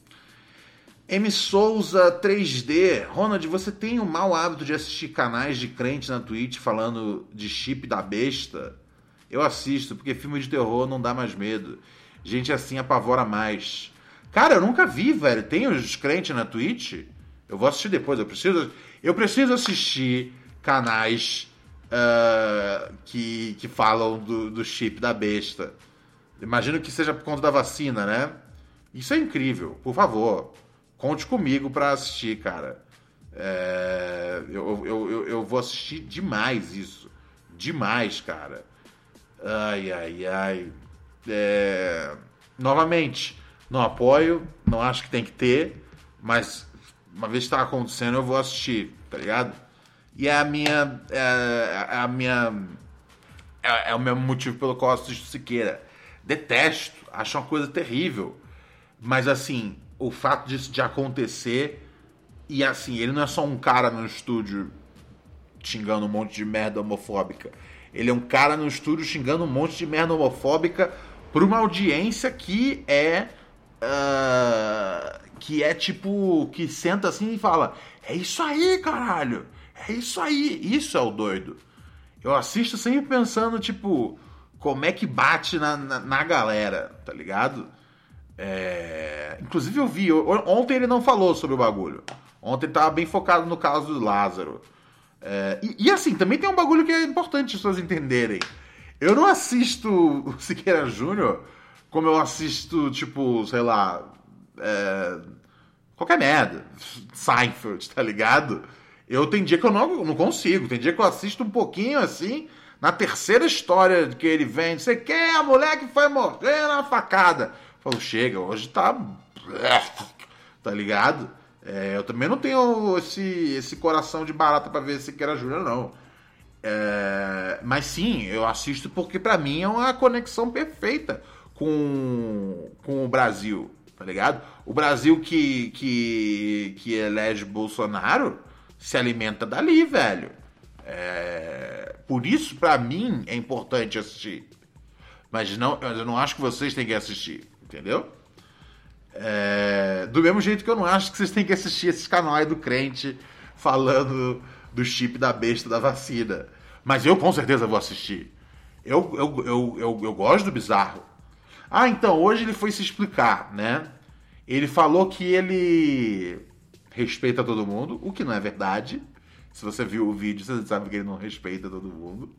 [SPEAKER 1] M. Souza 3D. Ronald, você tem o mau hábito de assistir canais de crente na Twitch falando de chip da besta? Eu assisto, porque filme de terror não dá mais medo. Gente assim apavora mais. Cara, eu nunca vi, velho. Tem os crentes na Twitch? Eu vou assistir depois. Eu preciso, eu preciso assistir canais uh, que, que falam do, do chip da besta. Imagino que seja por conta da vacina, né? Isso é incrível. Por favor, conte comigo para assistir, cara. É, eu, eu, eu, eu, vou assistir demais isso. Demais, cara. Ai, ai, ai. É, novamente, não apoio, não acho que tem que ter, mas uma vez que tá acontecendo, eu vou assistir, tá ligado? E é a minha. É, é a minha. É, é, o mesmo motivo pelo qual eu assisto Siqueira. Detesto, acho uma coisa terrível. Mas assim, o fato disso de acontecer. E assim, ele não é só um cara no estúdio xingando um monte de merda homofóbica. Ele é um cara no estúdio xingando um monte de merda homofóbica para uma audiência que é. Uh, que é tipo. que senta assim e fala: É isso aí, caralho! É isso aí, isso é o doido. Eu assisto sempre pensando, tipo, como é que bate na, na, na galera, tá ligado? É... Inclusive eu vi, ontem ele não falou sobre o bagulho. Ontem ele tava bem focado no caso do Lázaro. É... E, e, assim, também tem um bagulho que é importante as pessoas entenderem. Eu não assisto o Siqueira Júnior como eu assisto, tipo, sei lá. É... Qualquer merda. Seinfeld, tá ligado? Eu tem dia que eu não, não consigo, tem dia que eu assisto um pouquinho assim, na terceira história que ele vem, você quer a mulher que foi morrer na facada. Eu falo, chega, hoje tá. <laughs> Tá ligado? É, eu também não tenho esse, esse coração de barata para ver se quer Júnior, não. É, mas sim, eu assisto porque para mim é uma conexão perfeita com, com o Brasil, tá ligado? O Brasil que, que, que elege Bolsonaro se alimenta dali, velho. É... Por isso, para mim, é importante assistir. Mas não, eu não acho que vocês têm que assistir, entendeu? É... Do mesmo jeito que eu não acho que vocês têm que assistir esses canais do crente falando do chip da besta da vacina. Mas eu com certeza vou assistir. Eu, eu, eu, eu, eu gosto do bizarro. Ah, então, hoje ele foi se explicar, né? Ele falou que ele respeita todo mundo, o que não é verdade. Se você viu o vídeo, você sabe que ele não respeita todo mundo.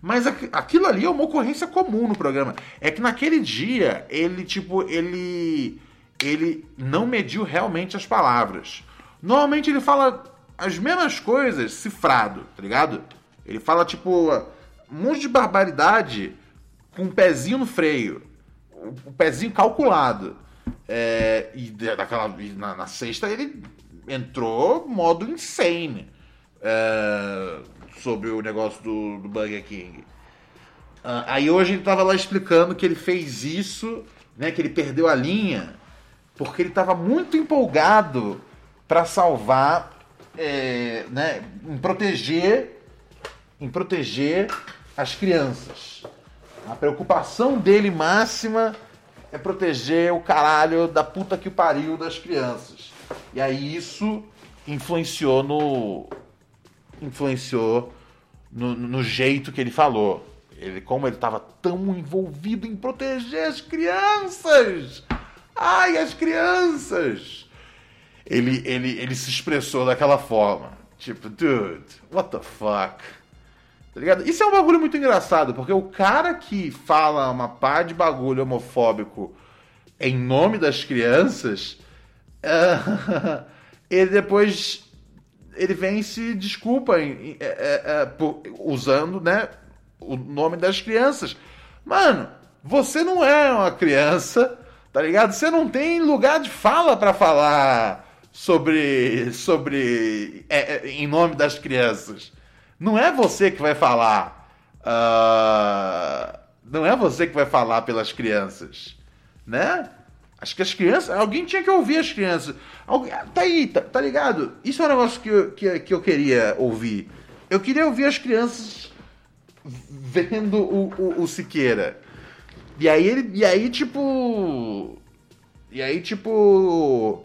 [SPEAKER 1] Mas aquilo ali é uma ocorrência comum no programa. É que naquele dia, ele, tipo, ele. Ele não mediu realmente as palavras. Normalmente ele fala as mesmas coisas cifrado, tá ligado? Ele fala, tipo, um monte de barbaridade com um pezinho no freio. O um pezinho calculado. É, e daquela, na, na sexta ele entrou modo insane é, sobre o negócio do, do Burger King. Ah, aí hoje ele tava lá explicando que ele fez isso, né? Que ele perdeu a linha, porque ele tava muito empolgado para salvar, é, né? Em proteger, em proteger as crianças. A preocupação dele máxima é proteger o caralho da puta que pariu das crianças. E aí isso influenciou no. Influenciou no, no jeito que ele falou. Ele, como ele estava tão envolvido em proteger as crianças. Ai, as crianças! Ele, ele, ele se expressou daquela forma. Tipo, dude, what the fuck? Tá ligado? Isso é um bagulho muito engraçado, porque o cara que fala uma pá de bagulho homofóbico em nome das crianças, uh, <laughs> ele depois ele vem se desculpa em, é, é, é, por, usando né, o nome das crianças. Mano, você não é uma criança, tá ligado? Você não tem lugar de fala para falar sobre sobre é, em nome das crianças. Não é você que vai falar. Uh, não é você que vai falar pelas crianças, né? Acho que as crianças. Alguém tinha que ouvir as crianças. Alguém, tá aí, tá, tá ligado? Isso é um negócio que eu, que, que eu queria ouvir. Eu queria ouvir as crianças vendo o, o, o Siqueira. E aí ele. E aí, tipo. E aí, tipo.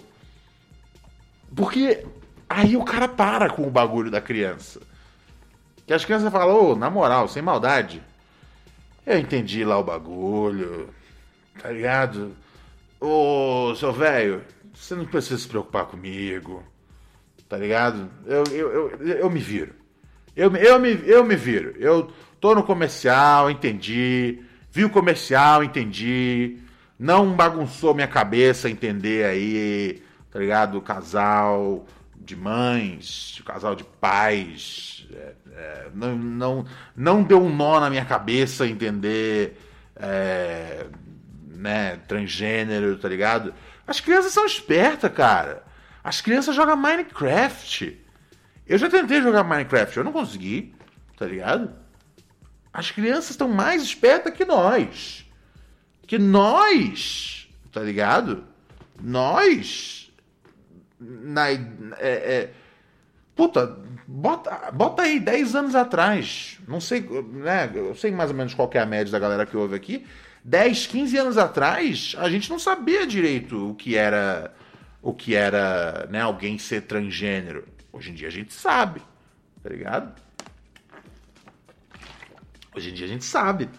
[SPEAKER 1] Porque aí o cara para com o bagulho da criança. Que as crianças falam, ô, oh, na moral, sem maldade. Eu entendi lá o bagulho. Tá ligado? Ô, seu velho, você não precisa se preocupar comigo. Tá ligado? Eu, eu, eu, eu me viro. Eu, eu, me, eu me viro. Eu tô no comercial, entendi. Vi o comercial, entendi. Não bagunçou minha cabeça entender aí, tá ligado? O casal de mães, o casal de pais. É, é, não, não, não deu um nó na minha cabeça entender. É, né, transgênero, tá ligado? As crianças são espertas, cara. As crianças jogam Minecraft. Eu já tentei jogar Minecraft, eu não consegui, tá ligado? As crianças estão mais espertas que nós. Que nós, tá ligado? Nós. Na, é, é, puta, bota, bota aí 10 anos atrás. Não sei, né? Eu sei mais ou menos qual é a média da galera que ouve aqui. 10, 15 anos atrás, a gente não sabia direito o que era o que era, né, alguém ser transgênero. Hoje em dia a gente sabe, tá ligado? Hoje em dia a gente sabe.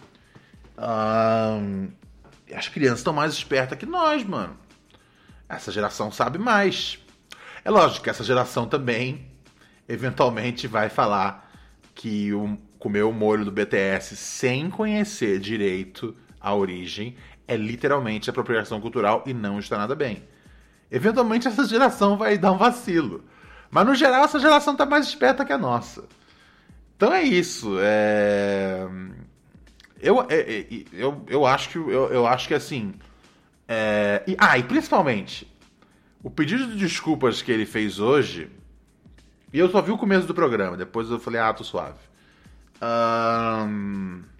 [SPEAKER 1] as crianças estão mais espertas que nós, mano. Essa geração sabe mais. É lógico que essa geração também, eventualmente, vai falar que o, comeu o molho do BTS sem conhecer direito a origem é literalmente apropriação cultural e não está nada bem. Eventualmente essa geração vai dar um vacilo. Mas no geral essa geração está mais esperta que a nossa. Então é isso. É... Eu, é, é, eu, eu, acho que, eu, eu acho que assim. É... E, ah, e principalmente, o pedido de desculpas que ele fez hoje. E eu só vi o começo do programa, depois eu falei, ah, tô suave. Um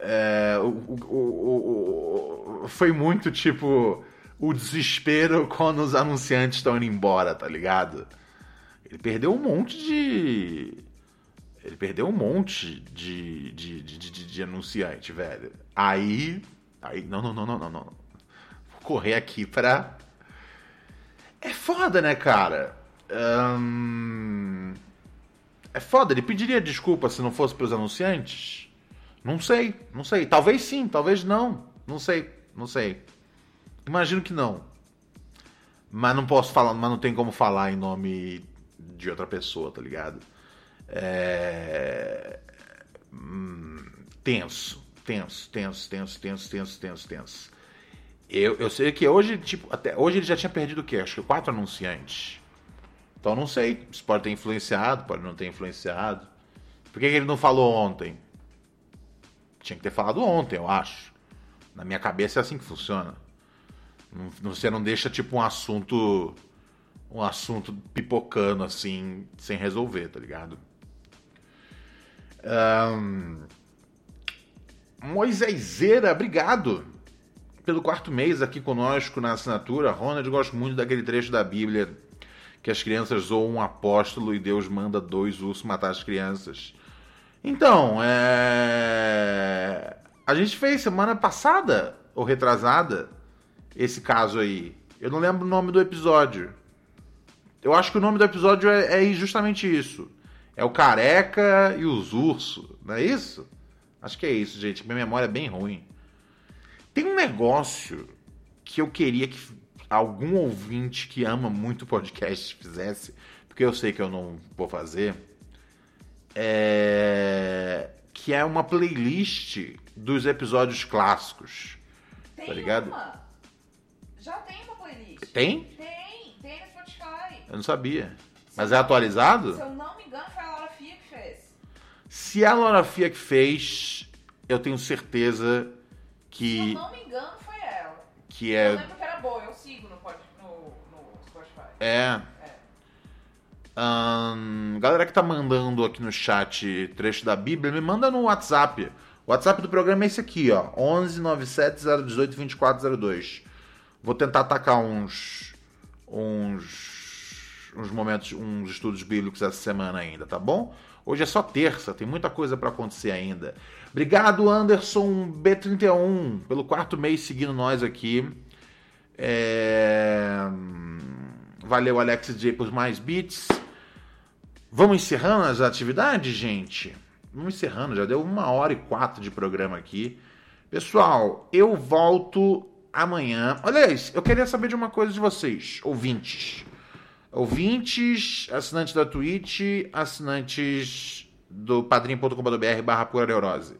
[SPEAKER 1] é, o, o, o, foi muito tipo o desespero <laughs> quando os anunciantes estão indo embora, tá ligado? Ele perdeu um monte de. Ele perdeu um monte de, de, de, de, de anunciante, velho. Aí. Aí. Não, não, não, não, não, não. Vou correr aqui pra. É foda, né, cara? É foda, ele pediria desculpa se não fosse pros anunciantes? Não sei, não sei. Talvez sim, talvez não. Não sei, não sei. Imagino que não. Mas não posso falar, mas não tem como falar em nome de outra pessoa, tá ligado? É... Hum, tenso, tenso, tenso, tenso, tenso, tenso, tenso, tenso. Eu, eu sei que hoje, tipo, até hoje ele já tinha perdido o quê? Acho que quatro anunciantes. Então não sei, isso pode ter influenciado, pode não ter influenciado. Por que, que ele não falou ontem? Tinha que ter falado ontem, eu acho. Na minha cabeça é assim que funciona. Você não deixa tipo um assunto um assunto pipocando assim sem resolver, tá ligado? Um, Moiséseira, obrigado pelo quarto mês aqui conosco na assinatura. Ronald, gosto muito daquele trecho da Bíblia que as crianças zoam um apóstolo e Deus manda dois ursos matar as crianças. Então, é... a gente fez semana passada, ou retrasada, esse caso aí. Eu não lembro o nome do episódio. Eu acho que o nome do episódio é, é justamente isso. É o careca e os ursos, não é isso? Acho que é isso, gente. Minha memória é bem ruim. Tem um negócio que eu queria que algum ouvinte que ama muito podcast fizesse, porque eu sei que eu não vou fazer, é... que é uma playlist dos episódios clássicos.
[SPEAKER 7] Tem
[SPEAKER 1] tá ligado?
[SPEAKER 7] uma. Já tem uma playlist.
[SPEAKER 1] Tem?
[SPEAKER 7] Tem, tem no Spotify.
[SPEAKER 1] Eu não sabia. Mas é atualizado?
[SPEAKER 7] Se eu não me engano, foi a Laura Fia que fez.
[SPEAKER 1] Se a Laura Fia que fez, eu tenho certeza que.
[SPEAKER 7] Se eu não me engano, foi ela.
[SPEAKER 1] Que
[SPEAKER 7] Eu
[SPEAKER 1] é.
[SPEAKER 7] lembro que era boa, eu sigo no, no, no Spotify.
[SPEAKER 1] É. Ahn, galera que tá mandando aqui no chat trecho da Bíblia, me manda no WhatsApp. O WhatsApp do programa é esse aqui, ó. 11 97 018 2402. Vou tentar atacar uns. uns. uns momentos, uns estudos bíblicos essa semana ainda, tá bom? Hoje é só terça, tem muita coisa para acontecer ainda. Obrigado, Anderson B31, pelo quarto mês seguindo nós aqui. É... Valeu, Alex J, por mais beats. Vamos encerrando as atividades, gente? Vamos encerrando, já deu uma hora e quatro de programa aqui. Pessoal, eu volto amanhã. Aliás, eu queria saber de uma coisa de vocês, ouvintes. Ouvintes, assinantes da Twitch, assinantes do padrim.com.br barra pura neurose.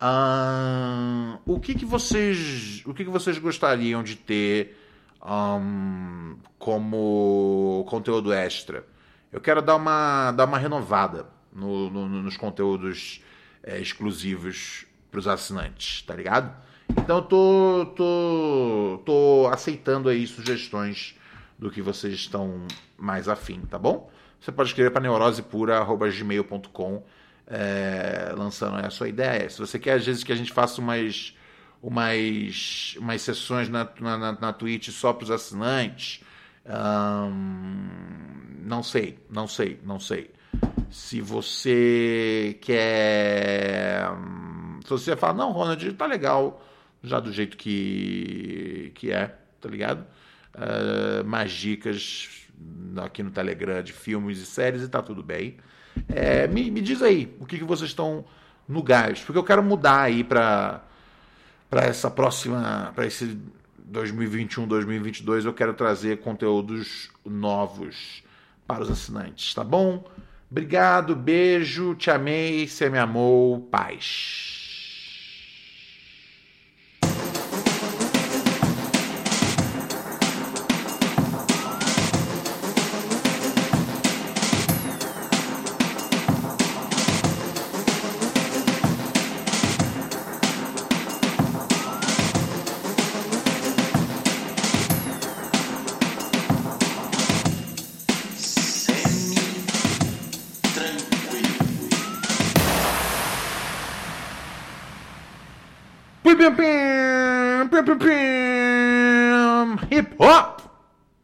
[SPEAKER 1] Ahn, o que que vocês o que que vocês gostariam de ter ahn, como conteúdo extra. Eu quero dar uma dar uma renovada no- no- nos conteúdos é, exclusivos para os assinantes tá ligado? Então eu tô tô tô aceitando aí sugestões do que vocês estão mais afim tá bom? Você pode escrever para neurosepura@gmail.com é, lançando aí a sua ideia. Se você quer, às vezes, que a gente faça umas, umas, umas sessões na, na, na, Twitch só para os assinantes, ahn, não sei, não sei, não sei. Se você quer. hum, Se você fala, não, Ronald, tá legal, já do jeito que, que é, tá ligado? Ah, mais dicas aqui no Telegram de filmes e séries e tá tudo bem. É, me, me diz aí o que, que vocês estão no gás, porque eu quero mudar aí para para essa próxima, para esse 2021, 2022, eu quero trazer conteúdos novos para os assinantes, tá bom? Obrigado, beijo, te amei, você me amou, paz.